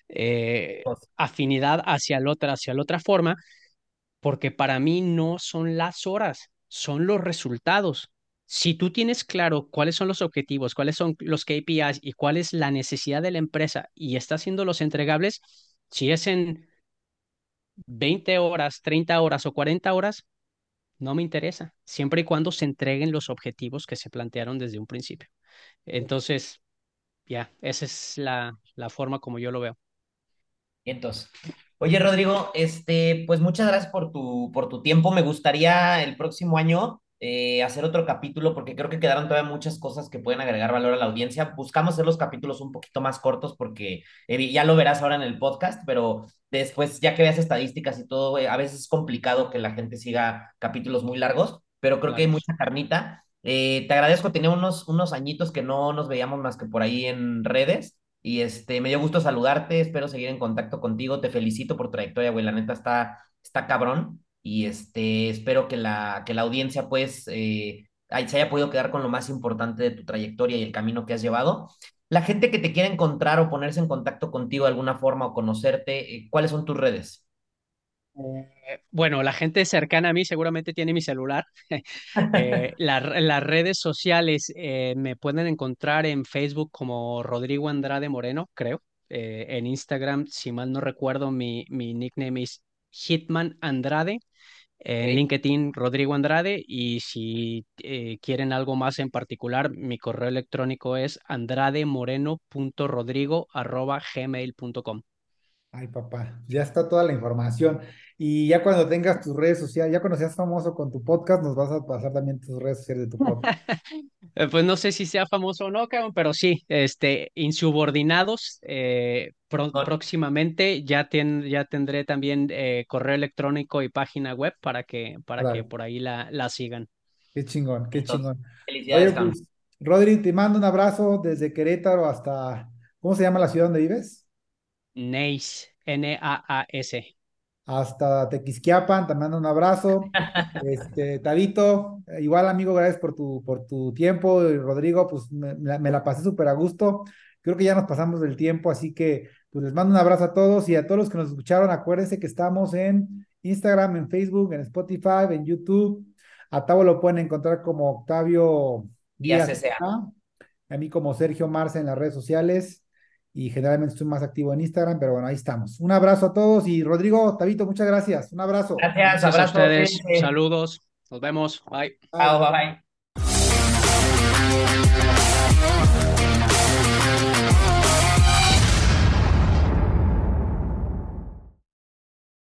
eh, afinidad hacia la otra, hacia la otra forma, porque para mí no son las horas, son los resultados. Si tú tienes claro cuáles son los objetivos, cuáles son los KPIs y cuál es la necesidad de la empresa y está haciendo los entregables, si es en 20 horas, 30 horas o 40 horas, no me interesa, siempre y cuando se entreguen los objetivos que se plantearon desde un principio. Entonces, ya, esa es la, la forma como yo lo veo. Entonces, oye Rodrigo, este, pues muchas gracias por tu, por tu tiempo. Me gustaría el próximo año eh, hacer otro capítulo porque creo que quedaron todavía muchas cosas que pueden agregar valor a la audiencia. Buscamos hacer los capítulos un poquito más cortos porque eh, ya lo verás ahora en el podcast, pero después ya que veas estadísticas y todo, a veces es complicado que la gente siga capítulos muy largos, pero creo que hay mucha carnita. Eh, te agradezco, tenía unos, unos añitos que no nos veíamos más que por ahí en redes. Y este, me dio gusto saludarte, espero seguir en contacto contigo, te felicito por tu trayectoria, güey, la neta está, está cabrón y este, espero que la, que la audiencia pues eh, se haya podido quedar con lo más importante de tu trayectoria y el camino que has llevado. La gente que te quiere encontrar o ponerse en contacto contigo de alguna forma o conocerte, eh, ¿cuáles son tus redes? Eh, bueno, la gente cercana a mí seguramente tiene mi celular. las redes sociales me pueden encontrar en Facebook como Rodrigo Andrade Moreno, creo. en Instagram, si mal no recuerdo, mi, mi nickname es Hitman Andrade. En LinkedIn, Rodrigo Andrade. Y si eh, quieren algo más en particular, mi correo electrónico es andrademoreno.rodrigo.gmail.com. Ay, papá, ya está toda la información. Y ya cuando tengas tus redes sociales, ya cuando seas famoso con tu podcast, nos vas a pasar también tus redes sociales de tu podcast. Eh, pues no sé si sea famoso o no, pero sí, este, insubordinados, eh, próximamente ya, ya tendré también eh, correo electrónico y página web para que, para que por ahí la, la sigan. Qué chingón, qué chingón. Felicidades, pues, Rodri, te mando un abrazo desde Querétaro hasta, ¿cómo se llama la ciudad donde vives? Nace, N-A-A-S. Hasta Tequisquiapan, te mando un abrazo. Este, Tabito, igual amigo, gracias por tu, por tu tiempo. Y Rodrigo, pues me, me la pasé súper a gusto. Creo que ya nos pasamos del tiempo, así que pues les mando un abrazo a todos y a todos los que nos escucharon. Acuérdense que estamos en Instagram, en Facebook, en Spotify, en YouTube. A Tavo lo pueden encontrar como Octavio Díaz A mí como Sergio Marce en las redes sociales y generalmente estoy más activo en Instagram, pero bueno, ahí estamos. Un abrazo a todos y Rodrigo, Tabito, muchas gracias. Un abrazo. Gracias, abrazo a ustedes. Saludos. Nos vemos. Bye. Bye.